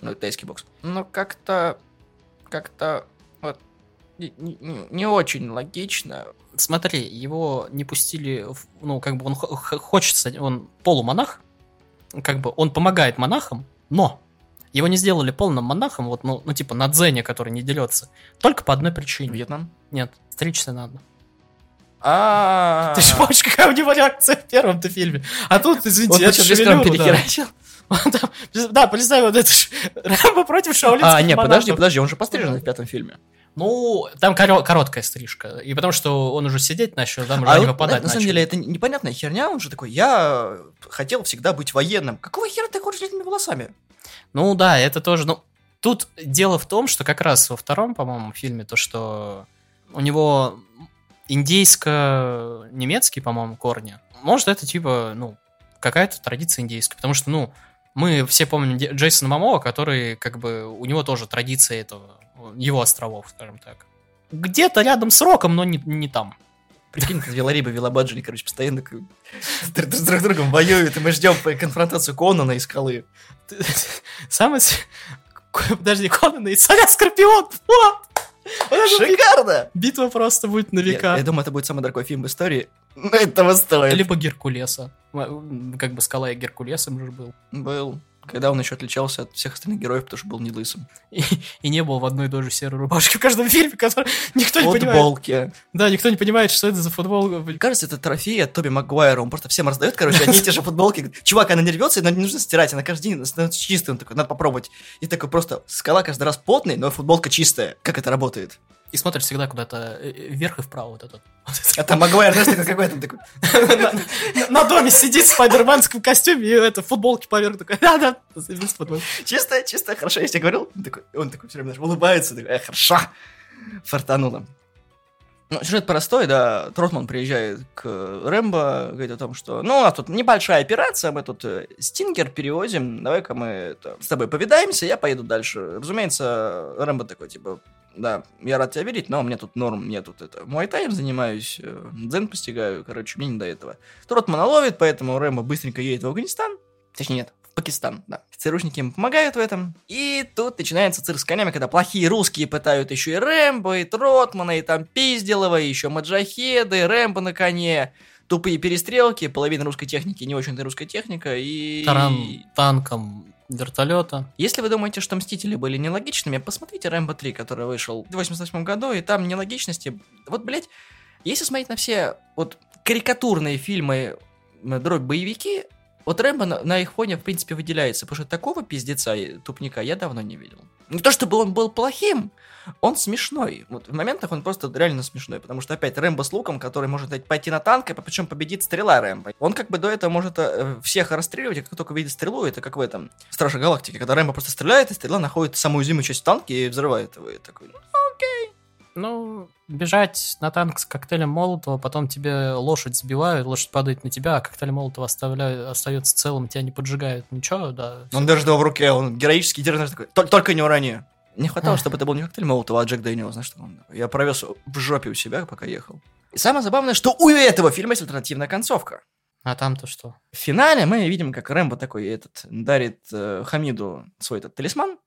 ну, тайский бокс, но как-то, как-то, вот, не, не- не очень логично. Смотри, его не пустили, в- ну, как бы он хочется, он полумонах, как бы он помогает монахам, но его не сделали полным монахом, вот, ну, ну типа на дзене, который не делется, только по одной причине. Вьетнам. Нет, стричься надо. А, <laughs> Ты же помнишь, какая у него реакция в первом-то фильме? А тут, извините, Он я шевелюру, да. перехерачил. <laughs> Да, представь, вот это ж <laughs> Рэмбо против шаолинских А, нет, подожди, подожди, он же пострижен в пятом фильме. Ну, там коро- короткая стрижка. И потому что он уже сидеть начал, там уже А не вот, выпадать на самом начали. деле, это непонятная херня, он же такой, я хотел всегда быть военным. Какого хера ты ходишь с этими волосами? Ну да, это тоже, ну, тут дело в том, что как раз во втором, по-моему, фильме, то, что у него индейско-немецкие, по-моему, корни. Может, это типа, ну, какая-то традиция индейская, потому что, ну, мы все помним Джейсона Мамова, который, как бы, у него тоже традиция этого, его островов, скажем так. Где-то рядом с Роком, но не, не там. Прикинь, как велорибы, велобаджили, короче, постоянно с друг другом воюют, и мы ждем конфронтацию Конана и Скалы. <laughs> Самый... с- Подожди, Конан и Царя Скорпион! Вот! Шикарно! Битва просто будет на Я, века. я думаю, это будет самый дорогой фильм в истории. Этого стоит. Либо Геркулеса. Как бы скала и Геркулесом же был. Был. Когда он еще отличался от всех остальных героев, потому что был не лысым. И, и не был в одной и той же серой рубашке в каждом <laughs> фильме, который никто не понимает. Футболки. Да, никто не понимает, что это за футбол. Кажется, это трофей от Тоби Магуайра. Он просто всем раздает, короче, одни и те же футболки. Чувак, она не рвется, но не нужно стирать. Она каждый день становится чистой. Он такой, надо попробовать. И такой просто скала каждый раз потный, но футболка чистая. Как это работает? И смотришь всегда куда-то э, э, вверх и вправо вот этот. А там Магуайр, знаешь, такой какой-то такой. <laughs> На- доме сидит в спайдерманском костюме и это, футболки поверх такой, <laughs> да-да. Чистая, чистая, хорошо, я тебе говорил. Он такой, все время улыбается, такой, «Э, хорошо. Фартануло. Ну, сюжет простой, да. Тротман приезжает к Рэмбо, говорит о том, что, ну, у нас тут небольшая операция, мы тут стингер перевозим, давай-ка мы это, с тобой повидаемся, я поеду дальше. Разумеется, Рэмбо такой, типа, да, я рад тебя видеть, но мне тут норм, мне тут это, мой тайм занимаюсь, э, дзен постигаю, короче, мне не до этого. Тротмана ловит, поэтому Рэмбо быстренько едет в Афганистан, точнее нет, в Пакистан, да. ЦРУшники ему помогают в этом. И тут начинается цирк с конями, когда плохие русские пытают еще и Рэмбо, и Тротмана, и там Пизделова, и еще Маджахеды, и Рэмбо на коне. Тупые перестрелки, половина русской техники, не очень-то русская техника, и... Таран танком вертолета. Если вы думаете, что Мстители были нелогичными, посмотрите Рэмбо 3, который вышел в 88 году, и там нелогичности... Вот, блядь, если смотреть на все вот карикатурные фильмы, м, дробь боевики, вот Рэмбо на, на их фоне, в принципе, выделяется, потому что такого пиздеца и тупника я давно не видел. Не то, чтобы он был плохим, он смешной. Вот в моментах он просто реально смешной, потому что опять Рэмбо с луком, который может пойти на танк, и причем победит стрела Рэмбо. Он как бы до этого может э, всех расстреливать, и как только видит стрелу, это как в этом Страже Галактики, когда Рэмбо просто стреляет, и стрела находит самую уязвимую часть в танке и взрывает его. И такой, ну, Ну, бежать на танк с коктейлем Молотова, потом тебе лошадь сбивают, лошадь падает на тебя, а коктейль Молотова оставляют, остается целым, тебя не поджигают. Ничего, да. Он держит его в руке, он героически держит, такой, «Тол- только не урани. Не хватало, чтобы это был не коктейль Молотова, а Джек Дэниел, знаешь, что он такой. Я провез в жопе у себя, пока ехал. И самое забавное, что у этого фильма есть альтернативная концовка. А там-то что? В финале мы видим, как Рэмбо такой этот дарит э, Хамиду свой этот талисман.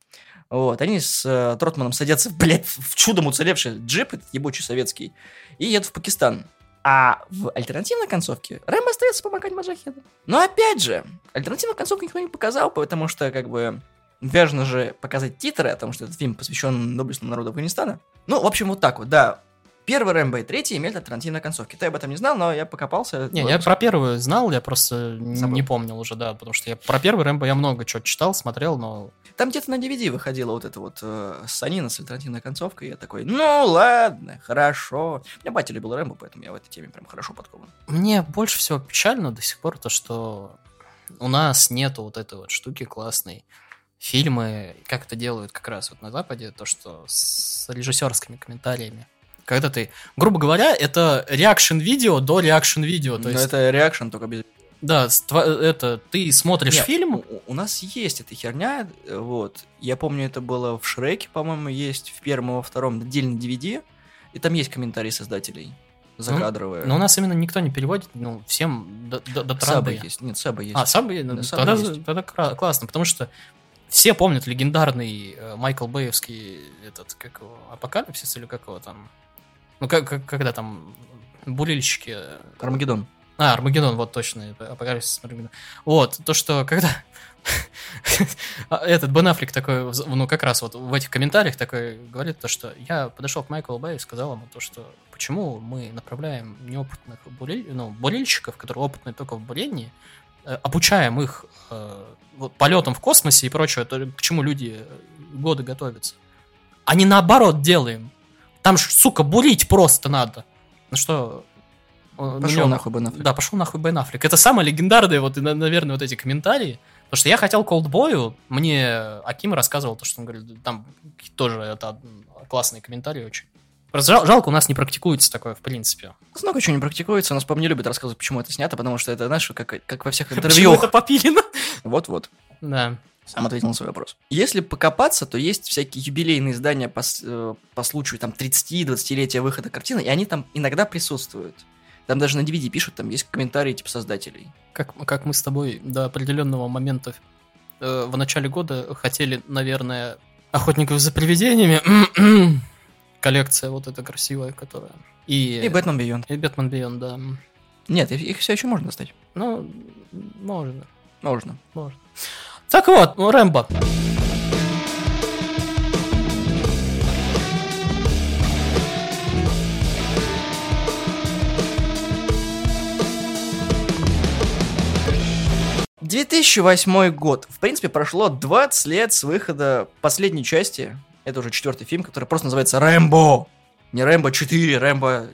Вот, они с э, Тротманом садятся, <laughs> блядь, в чудом уцелевший джип, этот ебучий советский, и едут в Пакистан. А в альтернативной концовке Рэмбо остается помогать Маджахеду. Но опять же, альтернативную концовку никто не показал, потому что, как бы, важно же показать титры о том, что этот фильм посвящен доблестному народу Афганистана. Ну, в общем, вот так вот, да. Первый Рэмбо и третий имеют альтернативные концовки. Ты об этом не знал, но я покопался. Не, я про первую знал, я просто Забыл. не помнил уже, да, потому что я про первый Рэмбо я много чего читал, смотрел, но Там где-то на DVD выходила вот эта вот э, санина с альтернативной концовкой, и я такой, ну ладно, хорошо. У меня батя любил Рэмбо, поэтому я в этой теме прям хорошо подкован. Мне больше всего печально до сих пор то, что у нас нету вот этой вот штуки классной. Фильмы, как это делают как раз вот на Западе, то, что с режиссерскими комментариями. Когда ты, грубо говоря, это реакшн-видео до реакшн-видео. То Но есть, это реакшн только без... да, это ты смотришь Нет, фильм, У, у нас есть эта херня, э, вот. Я помню, это было в Шреке, по-моему, есть в первом и во втором отдельно DVD, и там есть комментарии создателей. Закадровые. но у нас именно никто не переводит, ну, всем до, до, до тренды. есть. Нет, Саба есть. А, Сабы, ну, Да, Сабы тогда, есть. тогда классно, потому что все помнят легендарный э, Майкл Бэевский этот, как его, Апокалипсис или как его там, ну, как, как- когда там бурильщики... э, Армагеддон. А, Армагеддон, вот точно, это Апокалипсис Армагеддон. Вот, то, что когда <laughs> а, этот Бен Аффлек такой, ну, как раз вот в этих комментариях такой говорит то, что я подошел к Майклу Бэю и сказал ему то, что почему мы направляем неопытных буриль, ну, бурильщиков, которые опытны только в бурении, э, обучаем их э, вот, полетам в космосе и прочее, то, к чему люди э, годы готовятся. А не наоборот делаем. Там, ж, сука, бурить просто надо. Ну что... э, Пошел него- нахуй, Бен Аффлек. да, пошел нахуй Бен Аффлек. Это самое легендарное, вот, наверное, вот эти комментарии. Потому что я хотел Колдбою, мне Аким рассказывал то, что он говорит, там тоже это классные комментарии очень. Просто жал- жалко, у нас не практикуется такое, в принципе. Много чего не практикуется, у нас, по не любят рассказывать, почему это снято, потому что это, знаешь, как, как во всех <laughs> Почему интервью. это попилено? Вот-вот. Да. Сам ответил на свой вопрос. Если покопаться, то есть всякие юбилейные издания по, э, по случаю там 30-20-летия выхода картины, и они там иногда присутствуют. Там даже на DVD пишут, там есть комментарии типа создателей. Как, как мы с тобой до определенного момента э, в начале года хотели, наверное, охотников за привидениями. <clears throat> коллекция вот эта красивая, которая... И, И Бэтмен Бейонд. и Бэтмен Бейонд, да. Нет, их все еще можно достать. Ну, можно, Можно. можно. Так вот, ну, Рэмбо. — 2008 год. В принципе, прошло 20 лет с выхода последней части. Это уже четвертый фильм, который просто называется «Рэмбо». Не «Рэмбо 4», «Рэмбо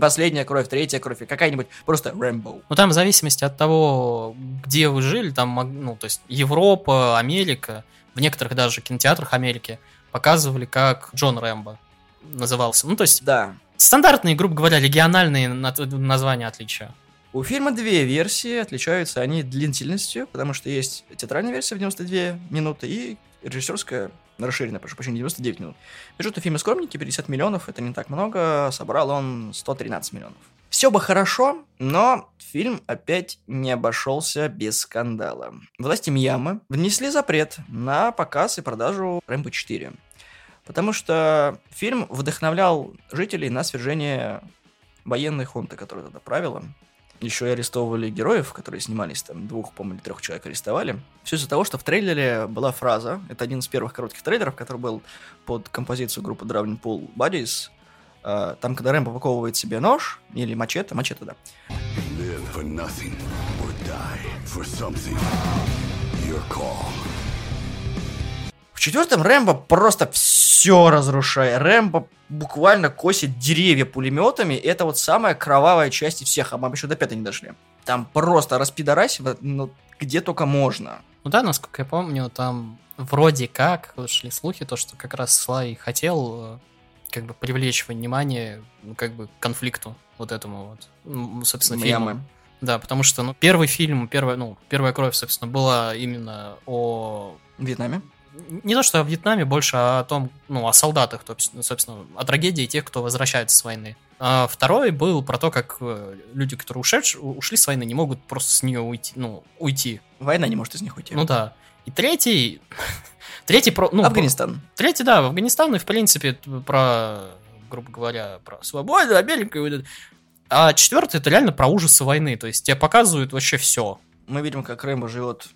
последняя кровь», «Третья кровь», и какая-нибудь просто «Рэмбо». Ну, там в зависимости от того, где вы жили, там, ну, то есть Европа, Америка, в некоторых даже кинотеатрах Америки показывали, как Джон Рэмбо назывался. Ну, то есть Да. стандартные, грубо говоря, региональные на- названия отличия. У фильма две версии, отличаются они длительностью, потому что есть театральная версия в 92 минуты и режиссерская расширенная, прошу прощения, 99 минут. Бюджет у фильма скромненький, 50 миллионов, это не так много, собрал он 113 миллионов. Все бы хорошо, но фильм опять не обошелся без скандала. Власти Мьямы внесли запрет на показ и продажу Рэмбо 4. Потому что фильм вдохновлял жителей на свержение военной хунты, которая тогда правила. Еще и арестовывали героев, которые снимались, там двух, по-моему, или трех человек арестовали. Все из-за того, что в трейлере была фраза, это один из первых коротких трейлеров, который был под композицию группы Drowning Pool Buddies. А, Там, когда Рэмбо выковывает себе нож, или мачете, мачете, да. Live for nothing or die for something. Your call. В четвертом Рэмбо просто все разрушает. Рэмбо буквально косит деревья пулеметами. Это вот самая кровавая часть из всех, а мы еще до пятой не дошли. Там просто распидорасиво, ну, где только можно. Ну да, насколько я помню, там вроде как шли слухи, то, что как раз Слай хотел э, как бы привлечь внимание ну, как бы к конфликту вот этому вот, м, собственно, фильму. Да, потому что, ну, первый фильм, первая, ну, первая кровь, собственно, была именно о Вьетнаме. Не то что о Вьетнаме, больше о том, ну, о солдатах, то собственно, о трагедии тех, кто возвращается с войны. А второй был про то, как э, люди, которые ушедш, ушли с войны, не могут просто с нее уйти, ну, уйти. Война не может из них уйти. Ну да. И третий, <laughs> третий про, ну, Афганистан. Третий, да, в Афганистан, и в принципе про, грубо говоря, про свободу, вот это. А четвертый это реально про ужасы войны, то есть тебе показывают вообще все. Мы видим, как Рэмбо живет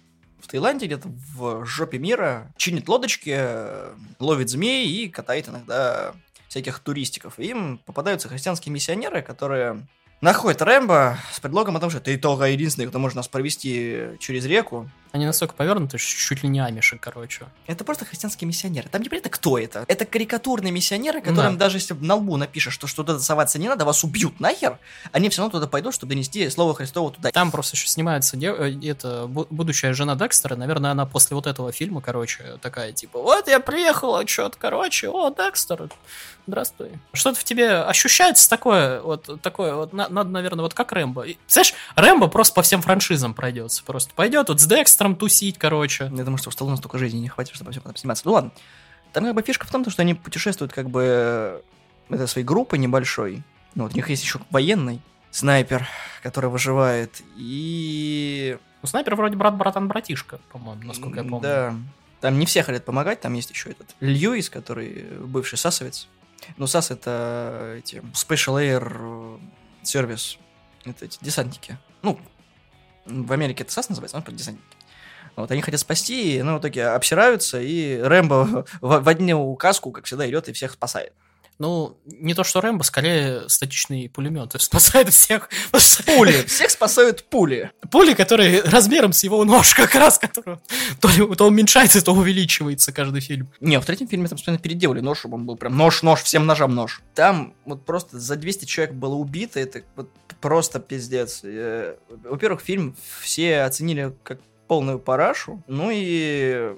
в Таиланде, где-то в жопе мира, чинит лодочки, э, ловит змей и катает иногда всяких туристиков. И им попадаются христианские миссионеры, которые находят Рэмбо с предлогом о том, что ты только единственный, кто может нас провести через реку. Они настолько повернуты, что чуть ли не амиши, короче. Это просто христианские миссионеры. Там не понятно, кто это. Это карикатурные миссионеры, которым даже если на лбу напишешь, что что туда соваться не надо, вас убьют нахер, они все равно туда пойдут, чтобы донести слово Христово туда. Там просто еще снимается дев- э, это бу- будущая жена Декстера. Наверное, она после вот этого фильма, короче, такая типа, вот я приехала, что-то, короче, о, Декстер, здравствуй. Что-то в тебе ощущается такое, вот такое, вот на- надо, наверное, вот как Рэмбо. И, Знаешь, Рэмбо просто по всем франшизам пройдется. Просто пойдет вот с Декстером тусить, короче. Я думаю, что у Сталлоне столько жизни не хватит, чтобы всем сниматься. Ну ладно. Там как бы фишка в том, что они путешествуют как бы э, это своей группой небольшой. Ну, вот у них есть еще военный снайпер, который выживает. И... Ну, снайпер вроде брат-братан-братишка, по-моему, насколько я помню. Да. Там не все хотят помогать, там есть еще этот Льюис, который бывший сасовец. Ну, САС это эти Special Air э, Service. Это эти десантники. Ну, в Америке это САС называется, он просто десантники. Вот, они хотят спасти, но в итоге обсираются, и Рэмбо <laughs> в, в одну каску, как всегда, идет и всех спасает. Ну, не то что Рэмбо, скорее статичный пулемет <laughs> спасает всех. Пули! Всех спасают пули! Пули, которые размером с его нож, <laughs> как раз, который то, ли- то уменьшается, то увеличивается каждый фильм. Не, в третьем фильме там постоянно переделали нож, чтобы он был прям нож-нож, всем ножам нож. Там вот просто за 200 человек было убито, это вот просто пиздец. Э, Во-первых, фильм все оценили как полную парашу, ну и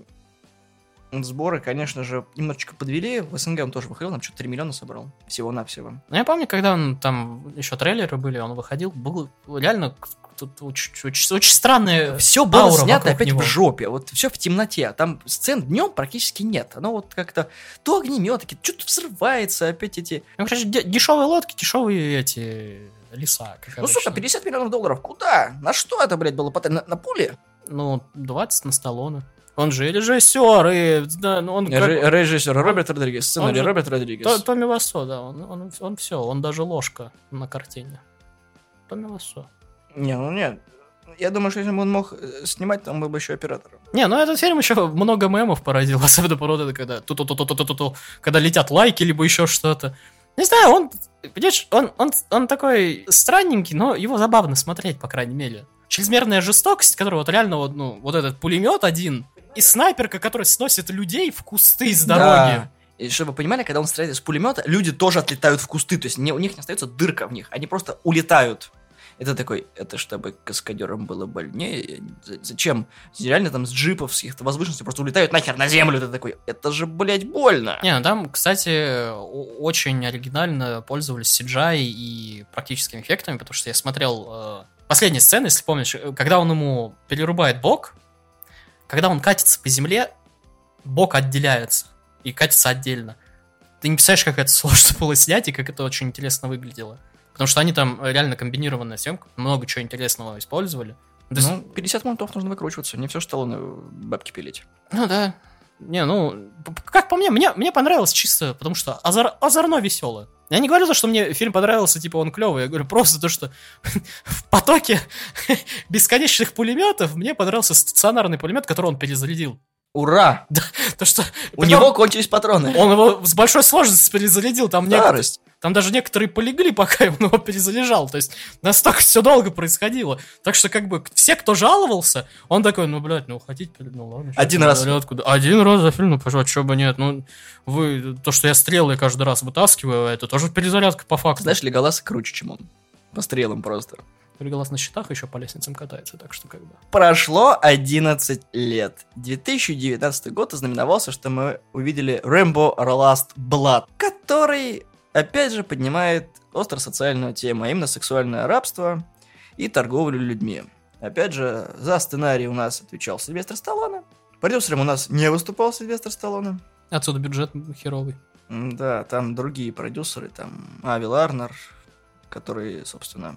сборы, конечно же, немножечко подвели. В СНГ он тоже выходил, нам что-то 3 миллиона собрал. Всего-навсего. Ну, я помню, когда он там еще трейлеры были, он выходил, был реально тут очень, очень, очень странное. Все было аура снято опять него. в жопе. Вот все в темноте. Там сцен днем практически нет. Оно вот как-то то огнеметы, что-то взрывается, опять эти Ну, короче, де- дешевые лодки, дешевые эти леса. Ну, обычно. сука, 50 миллионов долларов. Куда? На что это, блядь, было потратено? На, на пули? Ну, 20 на Сталлоне. Он же режиссер, и да, ну, он как- Ре- Режиссер Роберт Родригес, сценарий же- Роберт Родригес. То- Томми Вассо, да, он, он, он все, он даже ложка на картине. Томми Вассо. Не, ну нет. Я думаю, что если бы он мог э, снимать, там был бы еще оператором. Не, ну этот фильм еще много мемов породил, <laughs> особенно по роду, когда ту ту ту ту ту ту ту когда летят лайки, либо еще что-то. Не знаю, он, понимаешь, он, он, он такой странненький, но его забавно смотреть, по крайней мере. Чрезмерная жестокость, которая вот реально вот, ну, вот этот пулемет один, и снайперка, которая сносит людей в кусты с дороги. Да. И чтобы вы понимали, когда он стреляет из пулемета, люди тоже отлетают в кусты. То есть не, у них не остается дырка в них. Они просто улетают. Это такой, это чтобы каскадерам было больнее. Зачем? Реально там с джипов, с каких-то возвышенностей просто улетают нахер на землю. Это такой, это же, блядь, больно. Не, ну там, кстати, очень оригинально пользовались CGI и практическими эффектами, потому что я смотрел э, последние сцены, если помнишь, э, когда он ему перерубает бок, когда он катится по земле, бок отделяется и катится отдельно. Ты не представляешь, как это сложно <laughs> было снять и как это очень интересно выглядело. Потому что они там э, реально комбинированная съемка, много чего интересного использовали. То есть- Ну, 50 минутов нужно выкручиваться. Не все, что Сталлоне бабки пилить. Ну да. Не, ну, как по мне, мне, мне понравилось чисто, потому что озор, озорно весело. Я не говорю то, что мне фильм понравился, типа он клевый. Я говорю просто то, что в потоке <laughs> бесконечных пулеметов мне понравился стационарный пулемет, который он перезарядил. Ура! То, что У потом него кончились патроны. он его с большой сложностью перезарядил. Там, Старость. там даже некоторые полегли, пока он его перезаряжал. То есть настолько все долго происходило. Так что как бы все, кто жаловался, он такой, ну, блядь, ну, хотите, ну, ладно. Один раз. перезарядку». Один раз за фильм, ну, пожалуйста, чего бы нет. Ну, вы, то, что я стрелы каждый раз вытаскиваю, это тоже перезарядка по факту. Знаешь, Леголас круче, чем он. По стрелам просто. Леголас на счетах еще по лестницам катается, так что как бы... Прошло 11 лет. 2019 год ознаменовался, что мы увидели Rambo Last Blood, который, опять же, поднимает остро-социальную тему, а именно сексуальное рабство и торговлю людьми. Опять же, за сценарий у нас отвечал Сильвестр Сталлоне. Продюсером у нас не выступал Сильвестр Сталлоне. Отсюда бюджет херовый. Да, там другие продюсеры, там Ави Ларнер, которые, собственно,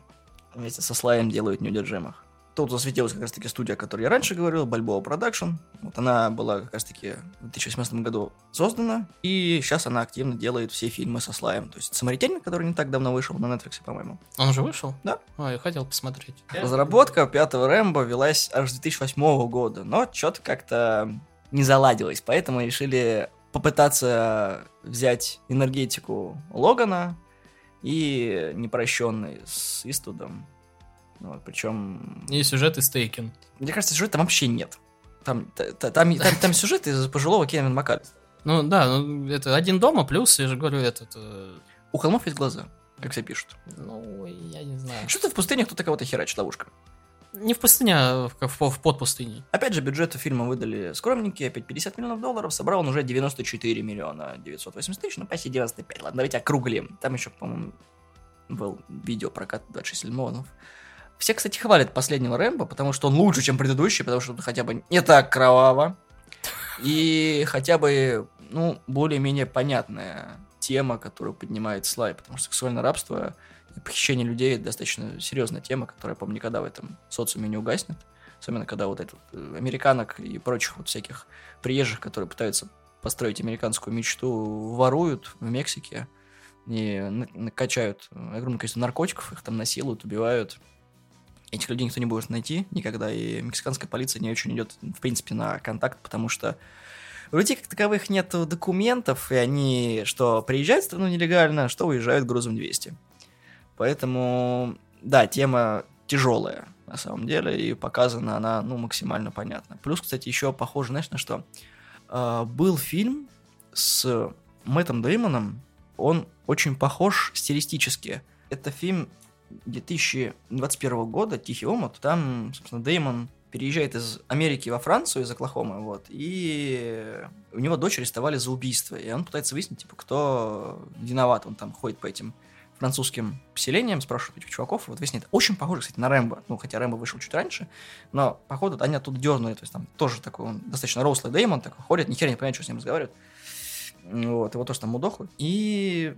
вместе со Слаем делают неудержимых. Тут засветилась как раз-таки студия, о которой я раньше говорил, Balboa Production. Вот она была как раз-таки в 2018 году создана, и сейчас она активно делает все фильмы со Слаем. То есть «Самаритянин», который не так давно вышел на Netflix, по-моему. Он уже вышел? Да. А, я хотел посмотреть. Разработка пятого Рэмбо велась аж с 2008 года, но что-то как-то не заладилось, поэтому решили попытаться взять энергетику Логана и непрощенный с Иствудом. Вот, причем, И сюжет из Тейкен. мне кажется, сюжета вообще нет. Там, та- та- там, там, там сюжет из пожилого Кевина Маккалистера. Ну да, ну это один дома, плюс, я же говорю, этот... э, У холмов есть глаза, как все пишут. ну, я не знаю. Что-то в пустыне кто-то кого-то херачит ловушка. Не в пустыне, а в, в, в под пустыней. Опять же, бюджет у фильма выдали скромненький, опять 50 миллионов долларов, собрал он уже 94 миллиона 980 тысяч, ну почти 95, ладно, давайте округлим. Там еще, по-моему, был видеопрокат 26 миллионов. Все, кстати, хвалят последнего Рэмбо, потому что он лучше, чем предыдущий, потому что он хотя бы не так кроваво. И хотя бы, ну, более-менее понятная тема, которую поднимает Слай, потому что сексуальное рабство похищение людей достаточно серьезная тема, которая, по-моему, никогда в этом социуме не угаснет. Особенно, когда вот этот э, американок и прочих вот всяких приезжих, которые пытаются построить американскую мечту, воруют в Мексике и накачают огромное количество наркотиков, их там насилуют, убивают. Этих людей никто не будет найти никогда, и мексиканская полиция не очень идет, в принципе, на контакт, потому что у людей как таковых нет документов, и они что приезжают в страну нелегально, что уезжают грузом 200. Поэтому, да, тема тяжелая на самом деле, и показана она, ну, максимально понятно. Плюс, кстати, еще похоже, знаешь, на что? А, был фильм с Мэттом Деймоном, он очень похож стилистически. Это фильм 2021 года «Тихий омут». Там, собственно, Деймон переезжает из Америки во Францию, из Оклахомы, вот, и у него дочь арестовали за убийство, и он пытается выяснить, типа, кто виноват, он там ходит по этим французским поселениям, спрашивает этих чуваков, и вот выясняет, очень похоже, кстати, на Рэмбо, ну, хотя Рэмбо вышел чуть раньше, но, походу, они оттуда дернули, то есть там тоже такой, он достаточно рослый Деймон, такой ходит, ни хера не понимает, что с ним разговаривают, вот, его тоже там мудохают, и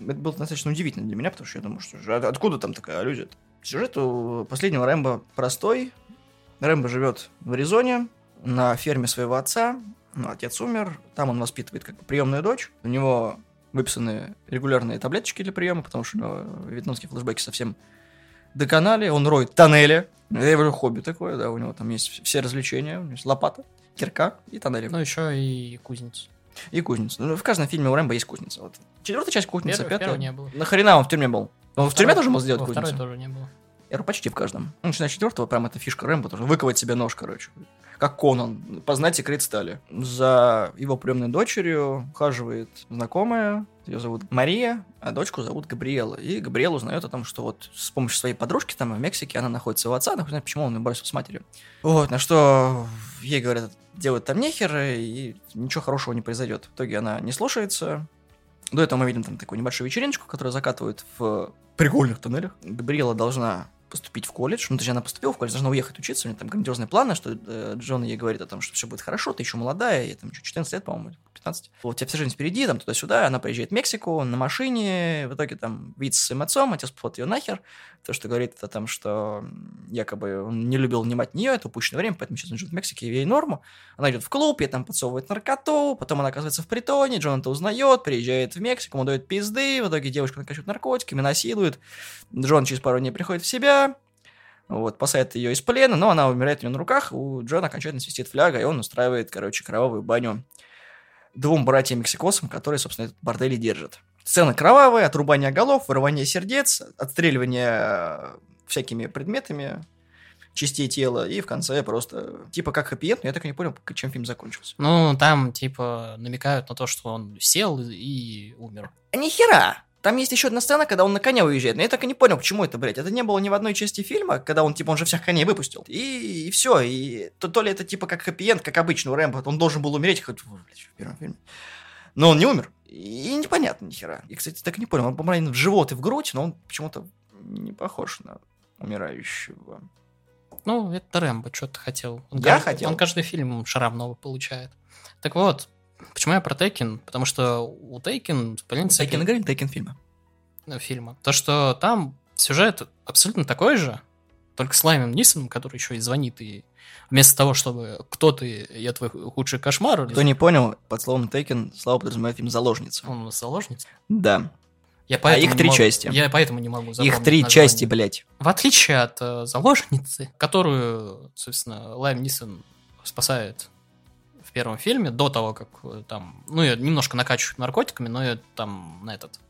это было достаточно удивительно для меня, потому что я думаю, что от- откуда там такая аллюзия Сюжет у последнего Рэмбо простой. Рэмбо живет в Аризоне, на ферме своего отца. Ну, отец умер, там он воспитывает как бы приемную дочь. У него выписаны регулярные таблеточки для приема, потому что вьетнамские флешбеки совсем доконали. Он роет тоннели. Это его хобби такое, да, у него там есть все развлечения. У него есть лопата, кирка и тоннели. Ну, еще и кузница. И кузница. Ну, в каждом фильме у Рэмбо есть кузница. Вот. Четвертая часть кузница, Первый- пятая. первого не было. Нахрена он в тюрьме был? Он в тюрьме тоже мог сделать Во кузницу? второй тоже не было. Говорю, почти в каждом. Ну, начиная с четвертого, прям это фишка Рэмбо, тоже выковать себе нож, короче. Как Конан, познать секрет стали. За его приемной дочерью ухаживает знакомая, ее зовут Мария, а дочку зовут Габриэла. И Габриэла узнает о том, что вот с помощью своей подружки там в Мексике она находит своего отца, она знает, почему он бросил с матерью. Вот, на что ей говорят, делать там нехер, и ничего хорошего не произойдет. В итоге она не слушается, до этого мы видим там такую небольшую вечериночку, которую закатывают в прикольных тоннелях. Габриэла должна поступить в колледж, ну, точнее, она поступила в колледж, должна уехать учиться, у нее там грандиозные планы, что э, Джон ей говорит о том, что все будет хорошо, ты еще молодая, ей там еще 14 лет, по-моему, или 15. Вот, у тебя вся жизнь впереди, там, туда-сюда, она приезжает в Мексику на машине, в итоге там видится с своим отцом, отец вот ее нахер, то, что говорит о том, что якобы он не любил внимать нее, это упущенное время, поэтому сейчас он живет в Мексике, ей норму. Она идет в клуб, ей там подсовывает наркоту, потом она оказывается в притоне, Джон это узнает, приезжает в Мексику, ему дает пизды, в итоге девушка накачивает наркотиками, насилует. Джон через пару дней приходит в себя, вот, спасает ее из плена, но она умирает у него на руках, у Джона окончательно свистит фляга, и он устраивает, короче, кровавую баню двум братьям-мексикосам, которые, собственно, этот бордель и держат. Сцена кровавая, отрубание голов, вырывание сердец, отстреливание э, всякими предметами частей тела, и в конце просто, типа, как хэппи но я так и не понял, чем фильм закончился. Ну, там, типа, намекают на то, что он сел и, и умер. А нихера! Там есть еще одна сцена, когда он на коня уезжает. Но я так и не понял, почему это, блядь. Это не было ни в одной части фильма, когда он, типа, он же всех коней выпустил. И, все. И то, то ли это, типа, как хэппи как обычно у Рэмбо. Он должен был умереть хоть блядь, в первом фильме. Но он не умер. И непонятно нихера. Я, кстати, так и не понял. Он, по-моему, ранен в живот и в грудь, но он почему-то не похож на умирающего. Ну, это Рэмбо, что ты хотел. Он Я кажд- хотел. Он каждый фильм шрам новый получает. Так вот, почему я про Taken? Потому что у Taken, в принципе, Taken Грин, Taken фильма. э, фильма, то, что там сюжет абсолютно такой же, только с Лиамом Нисоном, который еще и звонит, и вместо того, чтобы «Кто ты? Я твой худший кошмар», или Кто не понял, под словом Taken слава подразумевает фильм «Заложница». он у нас заложница. Да. Я поэтому их три могу- части. Я поэтому не могу Их запомнить три название. части, блядь. В отличие от э, заложницы, которую, собственно, Лайм Нисон спасает в первом фильме, до того, как э, там, ну, ее немножко накачивают наркотиками, но ее там на этот,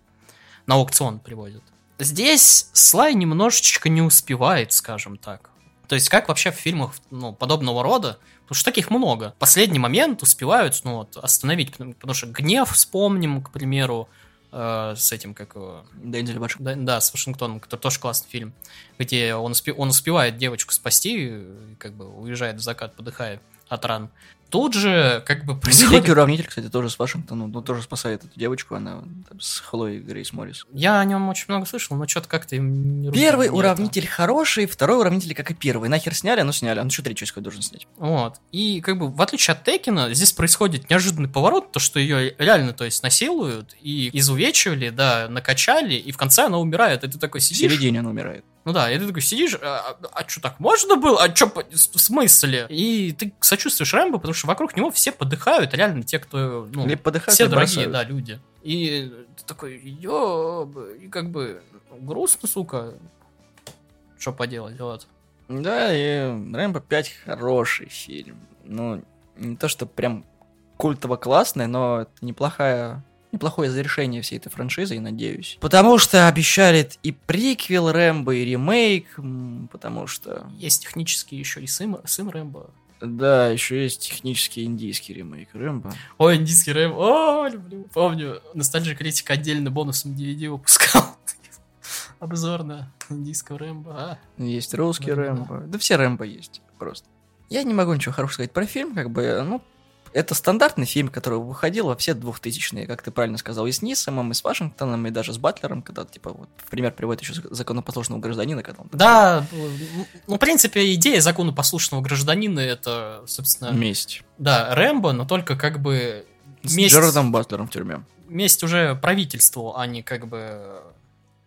на аукцион приводят. Здесь Слай немножечко не успевает, скажем так. То есть, как вообще в фильмах ну, подобного рода, потому что таких много. Последний момент успевают ну, вот, остановить, потому, потому что гнев вспомним, к примеру, э, с этим, как его, Дензель Вашингтон. да, да, с Вашингтоном, который тоже классный фильм, где он, успе- он успевает девочку спасти, как бы уезжает в закат, подыхая от ран. Тут же, как бы, Великий происходит... уравнитель, кстати, тоже с Вашингтоном, ну, тоже спасает эту девочку, она там, с Хлоей Грейс Моррис. Я о нем очень много слышал, но что-то как-то Первый не уравнитель хороший, второй уравнитель как и первый. Нахер сняли, ну сняли, он еще три части должен снять. Вот. И как бы в отличие от Текина, здесь происходит неожиданный поворот, то, что ее реально, то есть, насилуют и изувечивали, да, накачали, и в конце она умирает, и ты такой В сидишь... середине он умирает. Ну да, и ты такой сидишь, а, что так можно было? А что в смысле? И ты сочувствуешь Рэмбо, потому что вокруг него все подыхают, реально те, кто, ну, Или подыхают, все дорогие, бросают. да, люди. И ты такой, ёб, и как бы грустно, сука. Что поделать, вот. Да, и Рэмбо 5 хороший фильм. Ну, не то, что прям культово классный, но это неплохая неплохое завершение всей этой франшизы, я надеюсь. Потому что обещали и приквел Рэмбо, и ремейк, потому что... Есть технически еще и сын, сын Рэмбо. Да, еще есть технический индийский ремейк Рэмбо. Ой, индийский Рэмбо, о, люблю. Помню, Ностальжи Критик отдельно бонусом DVD выпускал. <laughs> Обзор на индийского Рэмбо, а? Есть русский Да, да, Рэмбо. Да все Рэмбо есть просто. Я не могу ничего хорошего сказать про фильм, как бы, ну, это стандартный фильм, который выходил во все двухтысячные, как ты правильно сказал, и с Нисомом, и с Вашингтоном, и даже с Батлером, когда, типа, вот, в пример приводит еще законопослушного гражданина, когда он... Да, ну, в принципе, идея законопослушного гражданина это, собственно, Месть. да, Рэмбо, но только как бы С месть, Джерардом Батлером в тюрьме. месть уже правительству, а не как бы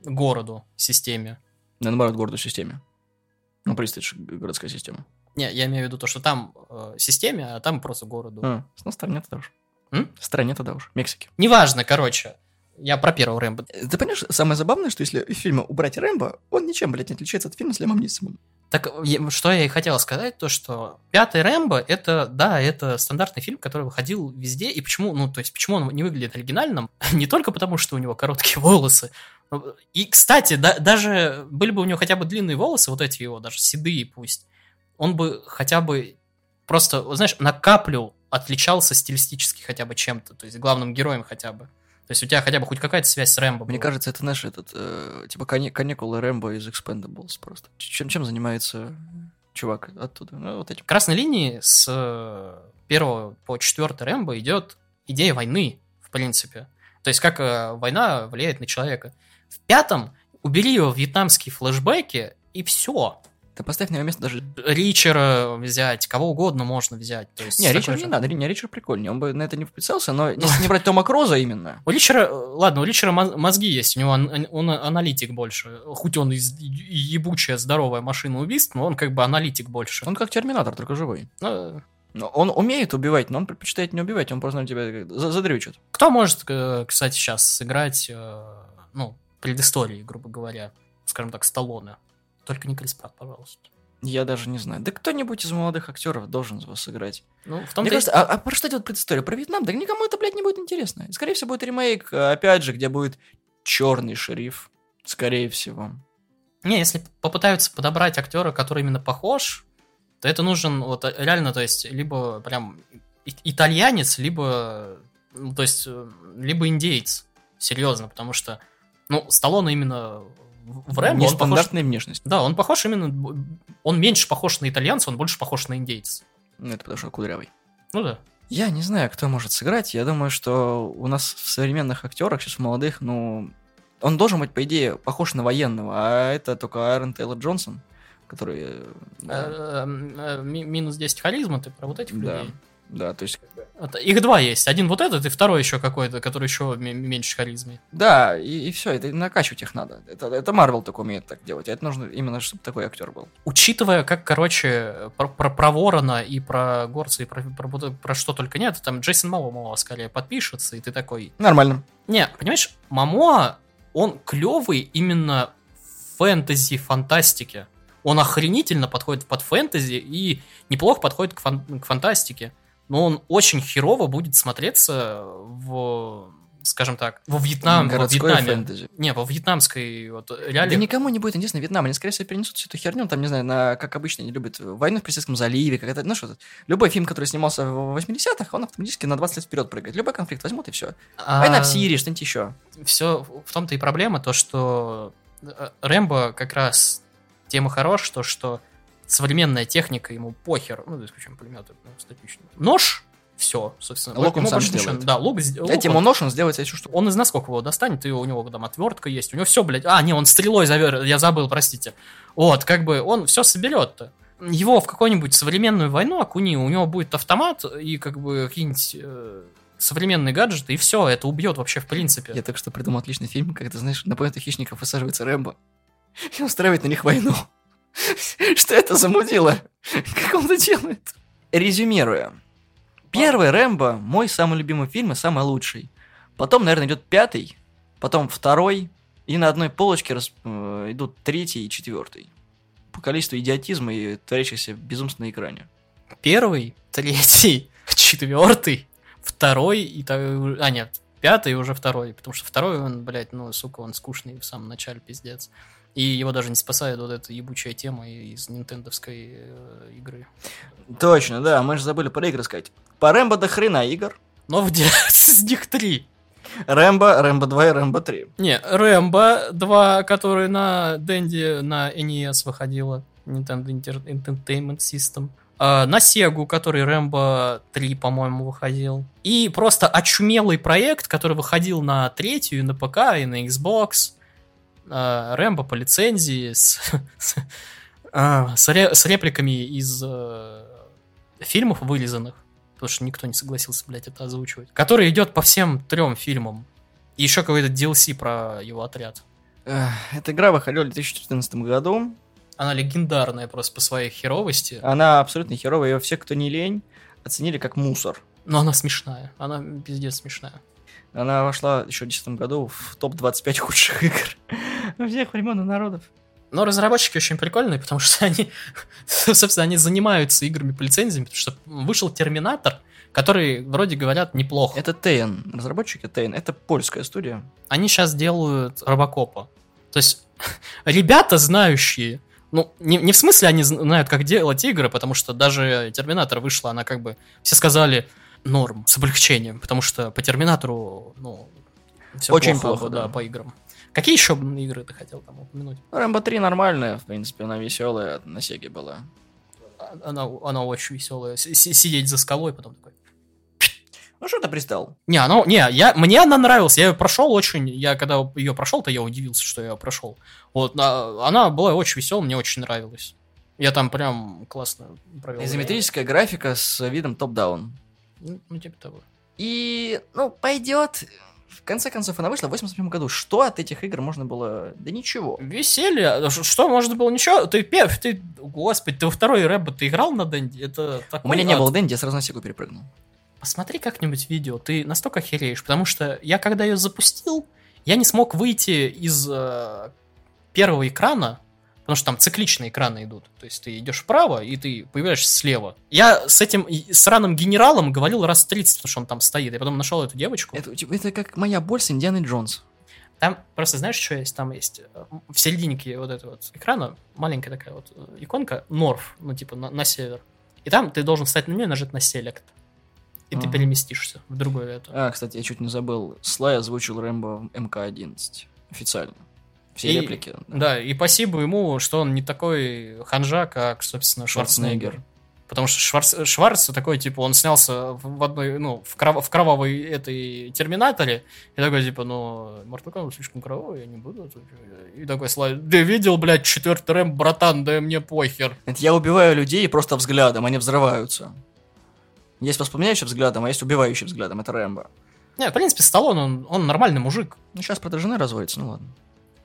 городу, системе. Да, наоборот, городу системе. Ну, представь, городская система. Не, я имею в виду то, что там э, системе, а там просто городу. А, ну, стране тогда уж. М? Стране тогда уж. Мексики. Неважно, короче. Я про первого Рэмбо. Ты понимаешь, самое забавное, что если из фильма убрать Рэмбо, он ничем, блядь, не отличается от фильма с Лемом Нисомом. Так, что я и хотел сказать, то что пятый Рэмбо, это, да, это стандартный фильм, который выходил везде, и почему, ну, то есть, почему он не выглядит оригинальным, <laughs> не только потому, что у него короткие <laughs> волосы, и, кстати, да- даже были бы у него хотя бы длинные волосы, вот эти его, даже седые пусть, он бы хотя бы просто, знаешь, на каплю отличался стилистически хотя бы чем-то, то есть главным героем хотя бы. То есть у тебя хотя бы хоть какая-то связь с Рэмбо Мне была. кажется, это наш этот, э, типа, кане- каникулы Рэмбо из Expendables просто. Чем, чем занимается чувак оттуда? Ну, вот этим. красной линии с э, первого по четвертый Рэмбо идет идея войны, в принципе. То есть как э, война влияет на человека. В пятом убери его вьетнамские флешбеки, и все. Ты поставь на его место даже... Ричера взять, кого угодно можно взять. То есть Не, Ричард же- не надо, не, Ричард прикольнее, он бы на это не вписался, но если не брать Тома Кроза именно, У Ричера, э, ладно, у Ричера моз- мозги есть, у него он аналитик больше. Хоть он и ебучая здоровая машина убийств, но он как бы аналитик больше. он как Терминатор, только живой. Ну, Но он умеет убивать, но он предпочитает не убивать, он просто на тебя задрючит. Кто может, э, кстати, сейчас сыграть, э, ну, предыстории, грубо говоря, скажем так, Сталлоне? Только не Крис Пратт, пожалуйста. Я даже не знаю. Да кто-нибудь из молодых актеров должен его сыграть. Ну, в том Мне кажется, а, а про что идет предыстория? Про Вьетнам? Да никому это, блядь, не будет интересно. Скорее всего, будет ремейк, э, опять же, где будет черный шериф. Скорее всего. Не, если попытаются подобрать актера, который именно похож, то это нужен вот э, реально, то есть, либо прям итальянец, либо, ну, то есть, э, либо индейец. Серьезно, потому что, ну, Сталлоне именно в Рэмбо, он похож... Нестандартная внешность. Да, он похож именно... Он меньше похож на итальянца, он больше похож на индейца. Ну, это потому что он кудрявый. Ну да. Я не знаю, кто может сыграть. Я думаю, что у нас в современных актерах, сейчас в молодых, ну... Он должен быть, по идее, похож на военного, а это только Айрон Тейлор Джонсон, который... э, да, Э, э, ми- минус 10 харизма, ты про вот этих Да. людей? да, то есть... Их два есть. Один вот этот, и второй еще какой-то, который еще меньше харизмы. Да, и, все, это накачивать их надо. Это, это Марвел только умеет так делать. а Это нужно именно, чтобы такой актер был. Учитывая, как, короче, про, про, про Ворона и про Горца, и про, про, про- про что только нет, там Джейсон Момоа скорее подпишется, и ты такой... Нормально. Не, понимаешь, Момоа, он клевый именно в фэнтези, фантастике. Он охренительно подходит под фэнтези и неплохо подходит к, фан- к фантастике. Но он очень херово будет смотреться в, скажем так, во Вьетнам, во Городской Вьетнаме. фэнтези. Не, во вьетнамской вот Да реалии. никому не будет интересно Вьетнам. Они, скорее всего, перенесут всю эту херню. Там, не знаю, на, как обычно они любят войну в Персидском заливе. Как это, ну что, любой фильм, который снимался в 80-х, он автоматически на 20 лет вперед прыгает. Любой конфликт возьмут и все. А Война в Сирии, что-нибудь еще. Все в том-то и проблема, то, что э, Рэмбо как раз тема хорош, то, что современная техника ему похер, ну, за исключением пулемета, ну, статично. Нож, все, собственно. Лук он сам сделает. Да, лук, лук Дайте ему нож, он сделает себе штуку. он из насколько его достанет, и у него там отвертка есть, у него все, блядь. А, не, он стрелой завер, я забыл, простите. Вот, как бы он все соберет-то. Его в какую-нибудь современную войну окуни, у него будет автомат и как бы какие-нибудь э, современные гаджеты, и все, это убьет вообще в принципе. Я только что придумал отличный фильм, ты знаешь, на планету хищников высаживается Рэмбо <laughs> и устраивает на них войну. <laughs> Что это за мудила? Как он это делает? Резюмируя. Первый Рэмбо мой самый любимый фильм и самый лучший. Потом, наверное, идет пятый, потом второй, и на одной полочке рас- э, идут третий и четвертый. По количеству идиотизма и творящихся безумств на экране. Первый, третий, <laughs> четвертый, второй и а нет, пятый и уже второй, потому что второй он, блядь, ну сука, он скучный в самом начале пиздец. И его даже не спасает вот эта ебучая тема из нинтендовской э, игры. Точно, да, мы же забыли про игры сказать. По Рэмбо до хрена игр. Но в из <laughs> них три. Рэмбо, Рэмбо 2 и Рэмбо 3. Не, Рэмбо 2, который на Денди на NES выходила. Nintendo Entertainment System. А, на Сегу, который Рэмбо 3, по-моему, выходил. И просто очумелый проект, который выходил на третью, на ПК, и на Xbox. А, Рэмбо по лицензии с, <laughs> с, а, с ре- с репликами из э, фильмов вырезанных. Потому что никто не согласился, блядь, это озвучивать. Который идет по всем трем фильмам. И еще какой-то DLC про его отряд. Эх, Эта игра выходила в 2014 году. Она легендарная просто по своей херовости. Она абсолютно херовая, ее все, кто не лень, оценили как мусор. Но она смешная. Она пиздец смешная. Она вошла еще в 2010 году в топ-25 худших игр <laughs> всех времен и народов. Но разработчики очень прикольные, потому что они, <laughs> собственно, они занимаются играми по лицензиям, потому что вышел Терминатор, который, вроде говорят, неплохо. Это Тейн, разработчики Тейн, это польская студия. Они сейчас делают Робокопа. То есть <laughs> ребята, знающие, ну, не, не в смысле они знают, как делать игры, потому что даже Терминатор вышла, она как бы, все сказали, норм, с облегчением, потому что по Терминатору, ну, все Очень плохо, плохо, да, да. по играм. Какие еще игры ты хотел там упомянуть? Рэмбо 3 нормальная, в принципе, она веселая, на Сеге была. А- Она, она очень веселая. С- с- Сидеть за скалой, потом такой. <sniffs> Ну что ты пристал? Не, она, не, я, мне она нравилась, я ее прошел очень, я когда ее прошел, то я удивился, что я ее прошел. Вот, а- она была очень веселая, мне очень нравилась. Я там прям классно провел. Изометрическая графика с видом топ-даун. Ну, ну, типа того. И, ну, пойдет. В конце концов, она вышла в 87 году. Что от этих игр можно было? Да ничего. Веселье. Ш- Что, может было ничего? Ты первый, ты, господи, ты во второй рэп, ты играл на Дэнди? Это У такой меня не было Дэнди, я сразу на Сегу перепрыгнул. Посмотри как-нибудь видео, ты настолько охереешь, потому что я когда ее запустил, я не смог выйти из э, первого экрана, потому что там цикличные экраны идут. То есть ты идешь вправо, и ты появляешься слева. Я с этим сраным генералом говорил раз 30, потому что он там стоит. Я потом нашел эту девочку. Это, типа, это как моя боль с Индианой Джонс. Там просто знаешь, что есть? Там есть э, в серединке вот этого вот экрана маленькая такая вот э, иконка Норф, ну типа на, на север. И там ты должен встать на нее и нажать на Select. И ты Ага. переместишься в другое это. А, кстати, я чуть не забыл. Слай озвучил Рэмбо в МК-11. Официально. Все И- реплики. Да, и спасибо ему, что он не такой ханжа, как, собственно, Шварценеггер. Шварценеггер. Потому что Шварц, Шварц такой, типа, он снялся в одной, ну, в, кров- в кровавой этой Терминаторе, и такой, типа, ну, Mortal Kombat слишком кровавый, я не буду. И такой, ты видел, блядь, четвертый рэм, братан, да мне похер. Это я убиваю людей просто взглядом, они взрываются. Есть воспламеняющий взглядом, а есть убивающий взглядом. Это Рэмбо. Не, в принципе, Сталлоне, он, он нормальный мужик. Ну, сейчас правда жены разводится, ну ладно.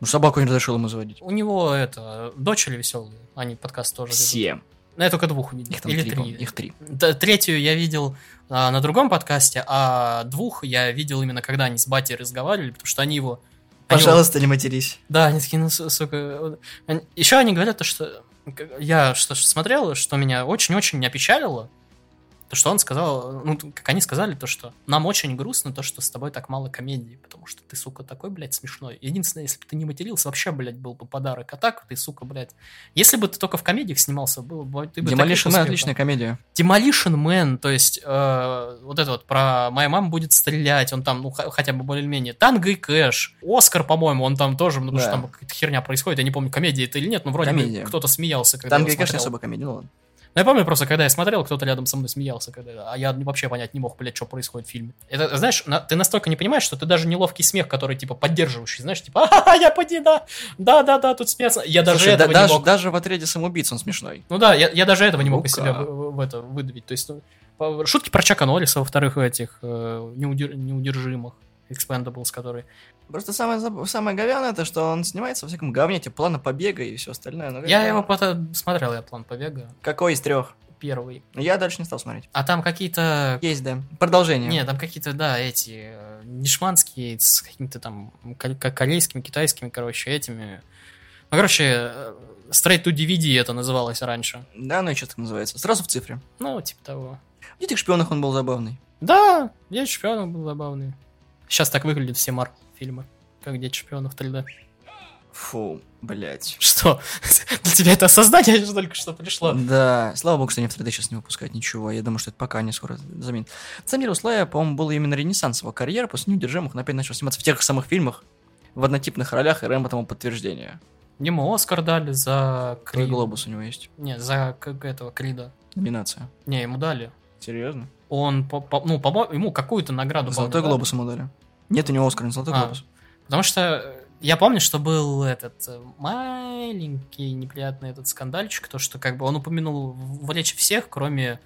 Ну, собаку не разрешил ему заводить. У него, это, дочери веселые, они подкаст тоже ведут. Все. Ну, я только двух видел. Их там Или три, три. Их три. Да, Третью я видел а, на другом подкасте, а двух я видел именно когда они с батей разговаривали, потому что они его... они его- Пожалуйста, не матерись. да, они такие, ну, су- сука... Еще они говорят то, что... Я что смотрел, что меня очень-очень опечалило, то, что он сказал, ну, как они сказали, то, что нам очень грустно то, что с тобой так мало комедии, потому что ты, сука, такой, блядь, смешной. Единственное, если бы ты не матерился, вообще, блядь, был бы подарок. А так, ты, сука, блядь, если бы ты только в комедиях снимался, было бы... Ты бы Demolition Man отличная комедия. Demolition Man, то есть э, вот это вот про «Моя мама будет стрелять», он там, ну, хотя бы более-менее. Танго и Кэш. Оскар, по-моему, он там тоже, потому Да. что там какая-то херня происходит, я не помню, комедия это или нет, но вроде бы Комедия. кто-то смеялся, когда Там, его конечно, не особо комедия, ну ладно. Ну, я помню просто, когда я смотрел, кто-то рядом со мной смеялся, когда, а я вообще понять не мог, блядь, что происходит в фильме. Это, знаешь, на- ты настолько не понимаешь, что ты даже неловкий смех, который, типа, поддерживающий, знаешь, типа, а я поди, да, да-да-да, тут смеяться. Я даже Слушай, да- этого даже, не мог. даже в отряде самоубийц он смешной. Ну да, я, я даже этого не мог из себя в, в- это выдавить. То есть, ну, шутки про Чака Норриса, во-вторых, этих э, неудер- неудержимых. Expendables, который... Просто самое, самое говяное, это что он снимается во всяком говне, типа плана побега и все остальное. Ну, Я его потом смотрел, я план побега. Какой из трех? Первый. Я дальше не стал смотреть. А там какие-то... Есть, да. Продолжение. Нет, там какие-то, да, эти э, дешманские, с какими-то там ко- ко- корейскими, китайскими, короче, этими. Ну, короче, э, Straight to DVD это называлось раньше. Да, ну и что так называется. Сразу в цифре. Ну, типа того. В «Детях шпионах» он был забавный. Да, Дед шпионов был забавный. Сейчас так выглядят все Марвел фильмы, как Дед шпионов 3D. Фу, блять. Что? <laughs> Для тебя это осознание что только что пришло? Да, слава богу, что они в 3D сейчас не выпускают ничего. Я думаю, что это пока не скоро заменит. На самом деле, у Слая, по-моему, был именно ренессанс его карьеры. После неудержимых он опять начал сниматься в тех же самых фильмах, в однотипных ролях, и Рэмбо тому подтверждение. Ему Оскар дали за Крид. глобус у него есть. Не, за как этого Крида. Номинация. Не, ему дали. Серьезно? Он, по- по- ну, по ему какую-то награду, Золотой дали. глобус ему дали. Нет у него Оскара, не золотой А. глобус. Потому что я помню, что был этот э, маленький неприятный этот скандальчик, то, что как бы он упомянул в речи всех, кроме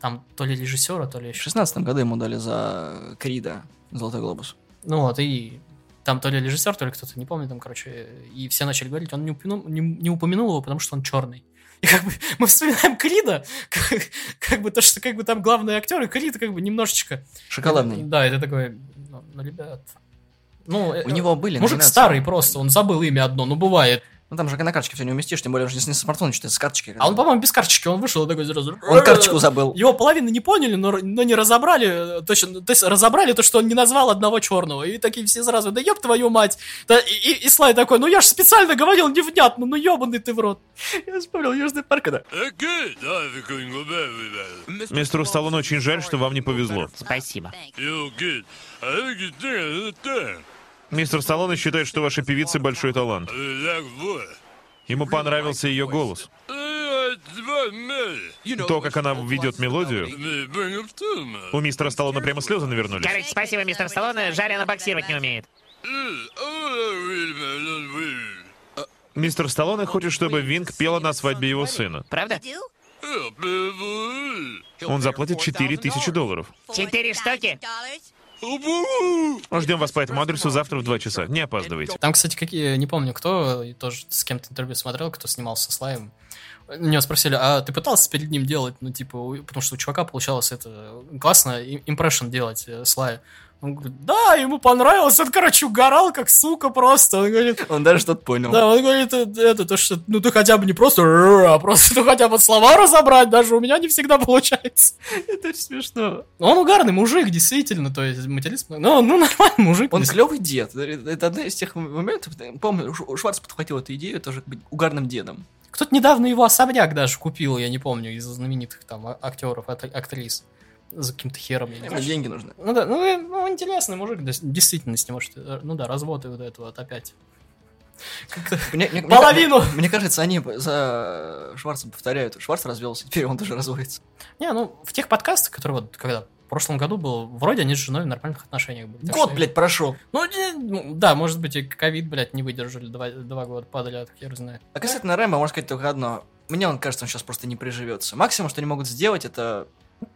там то ли режиссера, то ли В еще. шестнадцатом году ему дали за Крида золотой глобус. Ну вот, и там то ли режиссер, то ли кто-то, не помню, там, короче, и все начали говорить, он не упомянул, не, не упомянул его, потому что он черный. И как бы мы вспоминаем Крида, как, как бы то, что как бы там главный актер, и Крид как бы немножечко... Шоколадный. Да, это такой, ну, ну, ребят... Ну, У него были Мужик номинации. старый просто, он забыл имя одно, ну бывает. Ну там же на карточке все не уместишь, тем более он же не с смартфона что-то с карточки. А он, по-моему, без карточки, он вышел такой сразу... Он карточку забыл. Его половины не поняли, но, но не разобрали, точно, то есть разобрали то, что он не назвал одного черного. И такие все сразу, да ёб твою мать. Да, и, и, и Слай такой, ну я ж специально говорил невнятно, ну ёбаный ты в рот. Я вспомнил Южный парк, когда... Мистеру Сталлоне очень жаль, что вам не повезло. Спасибо. Мистер Сталлоне считает, что ваша певица большой талант. Ему понравился ее голос. То, как она ведет мелодию, у мистера Сталлоне прямо слезы навернулись. Короче, спасибо, мистер Сталлоне, жарь она боксировать не умеет. Мистер Сталлоне хочет, чтобы Винг пела на свадьбе его сына. Правда? Он заплатит 4000 долларов. Четыре штуки? Ждем вас по этому адресу завтра в 2 часа. Не опаздывайте. Там, кстати, какие, не помню кто, тоже с кем-то интервью смотрел, кто снимался со Слаем. Меня спросили, а ты пытался перед ним делать, ну, типа, потому что у чувака получалось это классно, импрессион делать э, Слая. Он говорит, да, ему понравилось, он, короче, угорал, как сука просто. Он говорит, Он даже что-то понял. да, он говорит, «Э, это, то, что, ну, ты хотя бы не просто, а просто, ну, хотя бы слова разобрать, даже у меня не всегда получается. Это очень смешно. Он угарный мужик, действительно, то есть, материст, ну, ну, нормальный мужик. Он клевый дед. Это одна из тех моментов, помню, Шварц подхватил эту идею тоже быть угарным дедом. Кто-то недавно его особняк даже купил, я не помню, из знаменитых там а- актеров, ак- актрис. За каким-то хером, Ему знаю. деньги нужны. Ну да, ну, э, ну, интересный мужик, да, в действительности, может, э, ну да, развод и вот это вот опять. <laughs> Мне- мне- мне- Половину! Мне, мне кажется, они за Шварцем повторяют. Шварц развелся, теперь он тоже разводится. Не, ну, в тех подкастах, которые вот, когда в прошлом году был, вроде они с женой в нормальных отношениях были. Год, что- блядь, прошел. Ну, не- ну, да, может быть, и ковид, блядь, не выдержали два, два года подряд, хер знает. А касательно Рэмбо, можно сказать только одно. Мне он кажется, он сейчас просто не приживется. Максимум, что они могут сделать, это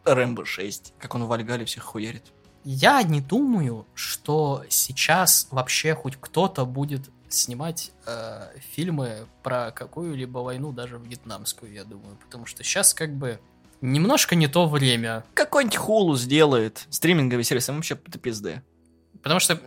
Рэмбо 6. Как он в Вальгале всех хуярит. Я не думаю, что сейчас вообще хоть кто-то будет снимать э, фильмы про какую-либо войну, даже вьетнамскую, я думаю. Потому что сейчас как бы немножко не то время. Какой-нибудь хулу сделает. Стриминговый сервис, им вообще это пизды. Потому что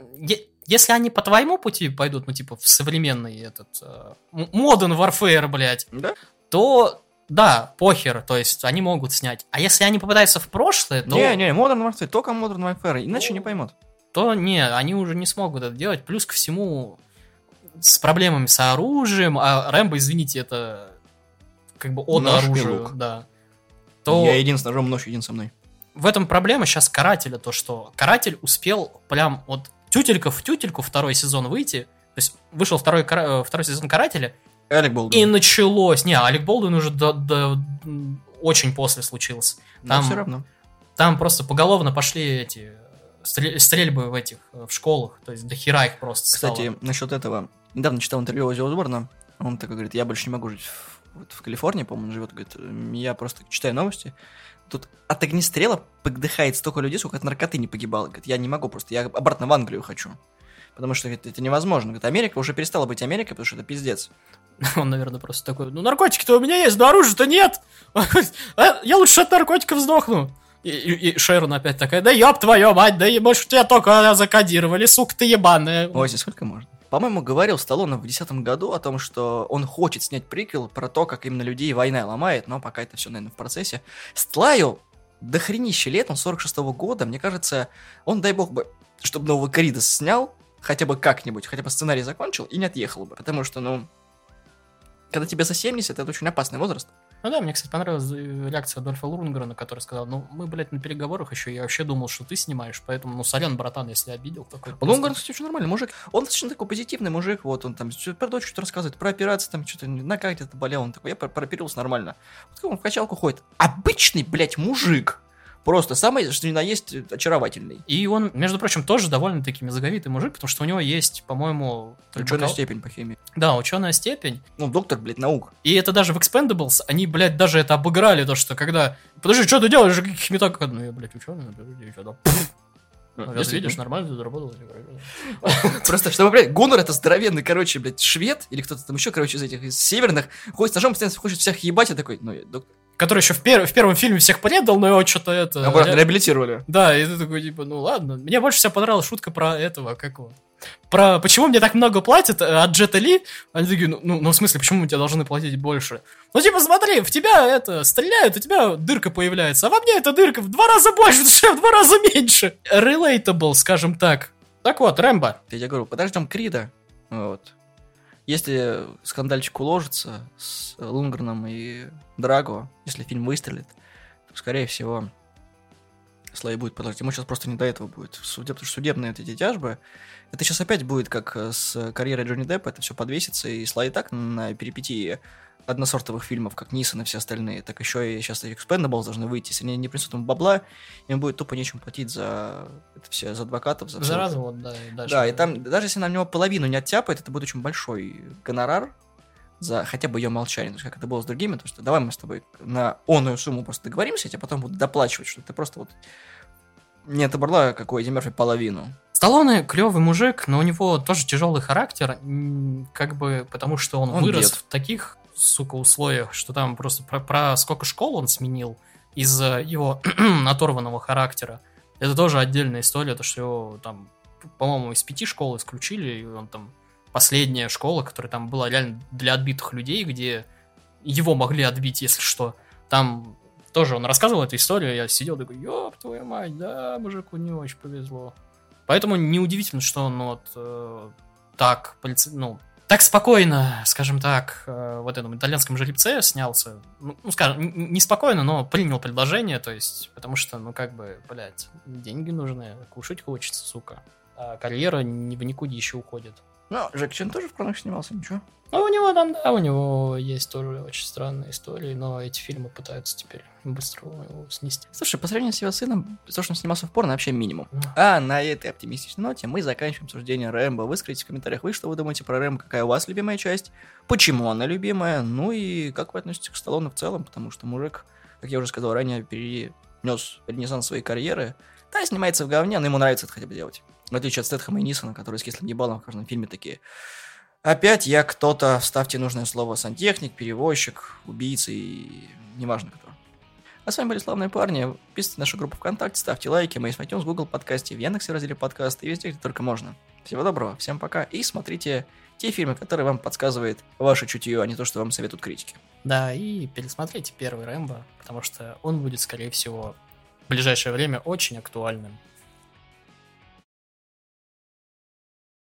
если они по твоему пути пойдут, ну типа в современный этот э, м- Modern Warfare, блядь, Да? то да, похер, то есть они могут снять. А если они попадаются в прошлое, то... Не-не, Modern Warfare, только Modern Warfare, иначе не поймут. то не, они уже не смогут это делать. Плюс ко всему с проблемами с оружием, а Рэмбо, извините, это как бы оружия, лук. да. То Я един с ножом, нож един со мной. в этом проблема сейчас карателя, то что каратель успел прям вот тютелька в тютельку второй сезон выйти, то есть вышел второй, э, второй сезон карателя, Алек и Болдуин. началось. Не, Алек Болдуин уже до- до- очень после случился. Но Там, все равно. там просто поголовно пошли эти стрель- стрельбы в этих э, в школах, то есть до хера их просто стало. Кстати, насчет этого. Недавно читал интервью Ози Осборна. Он такой говорит, я больше не могу жить в, вот в Калифорнии, по-моему, живет. Говорит, я просто читаю новости. Тут от огнестрела подыхает столько людей, сколько от наркоты не погибало. Говорит, я не могу просто, я обратно в Англию хочу. Потому что говорит, это невозможно. Говорит, Америка уже перестала быть Америкой, потому что это пиздец. <laughs> Он, наверное, просто такой, ну наркотики-то у меня есть, но оружия-то нет. <laughs> «А, Я лучше от наркотиков сдохну. И, и- и Шерон опять такая, да ёб твою мать, да и, может тебя только закодировали, сука ты ебаная. Ози, сколько можно? По-моему, говорил Сталлоне в 2010 году о том, что он хочет снять приквел про то, как именно людей война ломает, но пока это все, наверное, в процессе. Стлаю до хренища лет, он 46 года, мне кажется, он, дай бог бы, чтобы нового Крида снял, хотя бы как-нибудь, хотя бы сценарий закончил и не отъехал бы. Потому что, ну, когда тебе за 70, это очень опасный возраст. Ну да, мне, кстати, понравилась э, реакция Адольфа Лунгрена, который сказал, ну мы, блядь, на переговорах еще, я вообще думал, что ты снимаешь, поэтому, ну сорян, братан, если обидел. Такой, Лунгар, кстати, очень нормальный мужик. Он достаточно такой позитивный мужик, вот он там про дочь что-то рассказывает, про операцию, там что-то на как где-то болел, он такой, я про- прооперировался нормально. Вот он в качалку ходит. Обычный, блядь, мужик. Просто самый, что ни на есть, очаровательный. И он, между прочим, тоже довольно-таки мозговитый мужик, потому что у него есть, по-моему... Ученая степень по химии. Да, ученая степень. Ну, доктор, блядь, наук. И это даже в Expendables, они, блядь, даже это обыграли, то, что когда... Подожди, что ты делаешь? Меток? Ну, я, блядь, ученый, подожди, что там? Ну, Действительно. видишь, нормально тут работал. <laughs> Просто, чтобы, блядь, Гуннер это здоровенный, короче, блядь, швед, или кто-то там еще, короче, из этих, из северных, ходит с ножом, постоянно хочет всех ебать, и такой, ну, доктор. Который еще в, пер- в первом фильме всех предал, но его что-то это... Обратно ре- реабилитировали. Да, и ты такой, типа, ну ладно. Мне больше всего понравилась шутка про этого, как его. Про почему мне так много платят э, от Джета Ли. Они такие, ну, ну, ну, в смысле, почему мы тебе должны платить больше? Ну, типа, смотри, в тебя это стреляют, у тебя дырка появляется, а во мне эта дырка в два раза больше, <laughs> в два раза меньше. Relatable, скажем так. Так вот, Рэмбо. Я тебе говорю, подождем Крида, вот. Если скандальчик уложится с Лунгреном и Драго, если фильм выстрелит, то, скорее всего, Слай будет продолжать. Ему сейчас просто не до этого будет. В суде, потому что судебные вот эти тяжбы, это сейчас опять будет как э, с карьерой Джонни Деппа, это все подвесится, и Слай и так на перипетии односортовых фильмов, как Нисон и все остальные, так еще и сейчас Expendables должны выйти. Если они не принесут ему бабла, им будет тупо нечем платить за это все, за адвокатов, за, За развод, да, и дальше. Да, и там, даже если на него половину не оттяпает, это будет очень большой гонорар за хотя бы ее молчание. То есть, как это было с другими, то что давай мы с тобой на оную сумму просто договоримся, я тебе потом буду доплачивать, что ты просто вот не отобрала, какой Эдди Мерфи, половину. Сталлоне клевый мужик, но у него тоже тяжелый характер, как бы потому что он, Он вырос дед. в таких, сука, условиях, что там просто про, про сколько школ он сменил из-за его <clears throat> оторванного характера. Это тоже отдельная история, то что его там, по-моему, из пяти школ исключили, и он там последняя школа, которая там была реально для отбитых людей, где его могли отбить, если что. Там тоже он рассказывал эту историю, я сидел такой, ёб твою мать, да, мужику не очень повезло. Поэтому неудивительно, что он вот э, так, полиц- ну, так спокойно, скажем так, э, в этом итальянском жеребце снялся. Ну, ну, скажем, не спокойно, но принял предложение, то есть, потому что, ну, как бы, блядь, деньги нужны, кушать хочется, сука. А карьера не в никуда еще уходит. Ну, Джек Чен тоже в кронах снимался, ничего. Ну, у него там, да, у него есть тоже очень странные истории, но эти фильмы пытаются теперь быстро его снести. Слушай, по сравнению с его сыном, то, что он снимался в порно, вообще минимум. А на этой оптимистичной ноте мы заканчиваем обсуждение Рэмбо. Вы скажите в комментариях, вы что вы думаете про Рэмбо, какая у вас любимая часть, почему она любимая, ну и как вы относитесь к Сталлоне в целом, потому что мужик, как я уже сказал ранее, перенес ренессанс своей карьеры. Да, снимается в говне, но ему нравится это хотя бы делать. В отличие от Стэтхэма и Нисона, которые с кислым ебалом в каждом фильме такие. Опять я кто-то, вставьте нужное слово, сантехник, перевозчик, убийца и неважно кто. А с вами были славные парни. Подписывайтесь на нашу группу ВКонтакте, ставьте лайки. Мы есть в iTunes, Google подкасте, в Яндексе в разделе подкасты и везде, где только можно. Всего доброго, всем пока. И смотрите те фильмы, которые вам подсказывает ваше чутье, а не то, что вам советуют критики. Да, и пересмотрите первый Рэмбо, потому что он будет, скорее всего, в ближайшее время очень актуальным.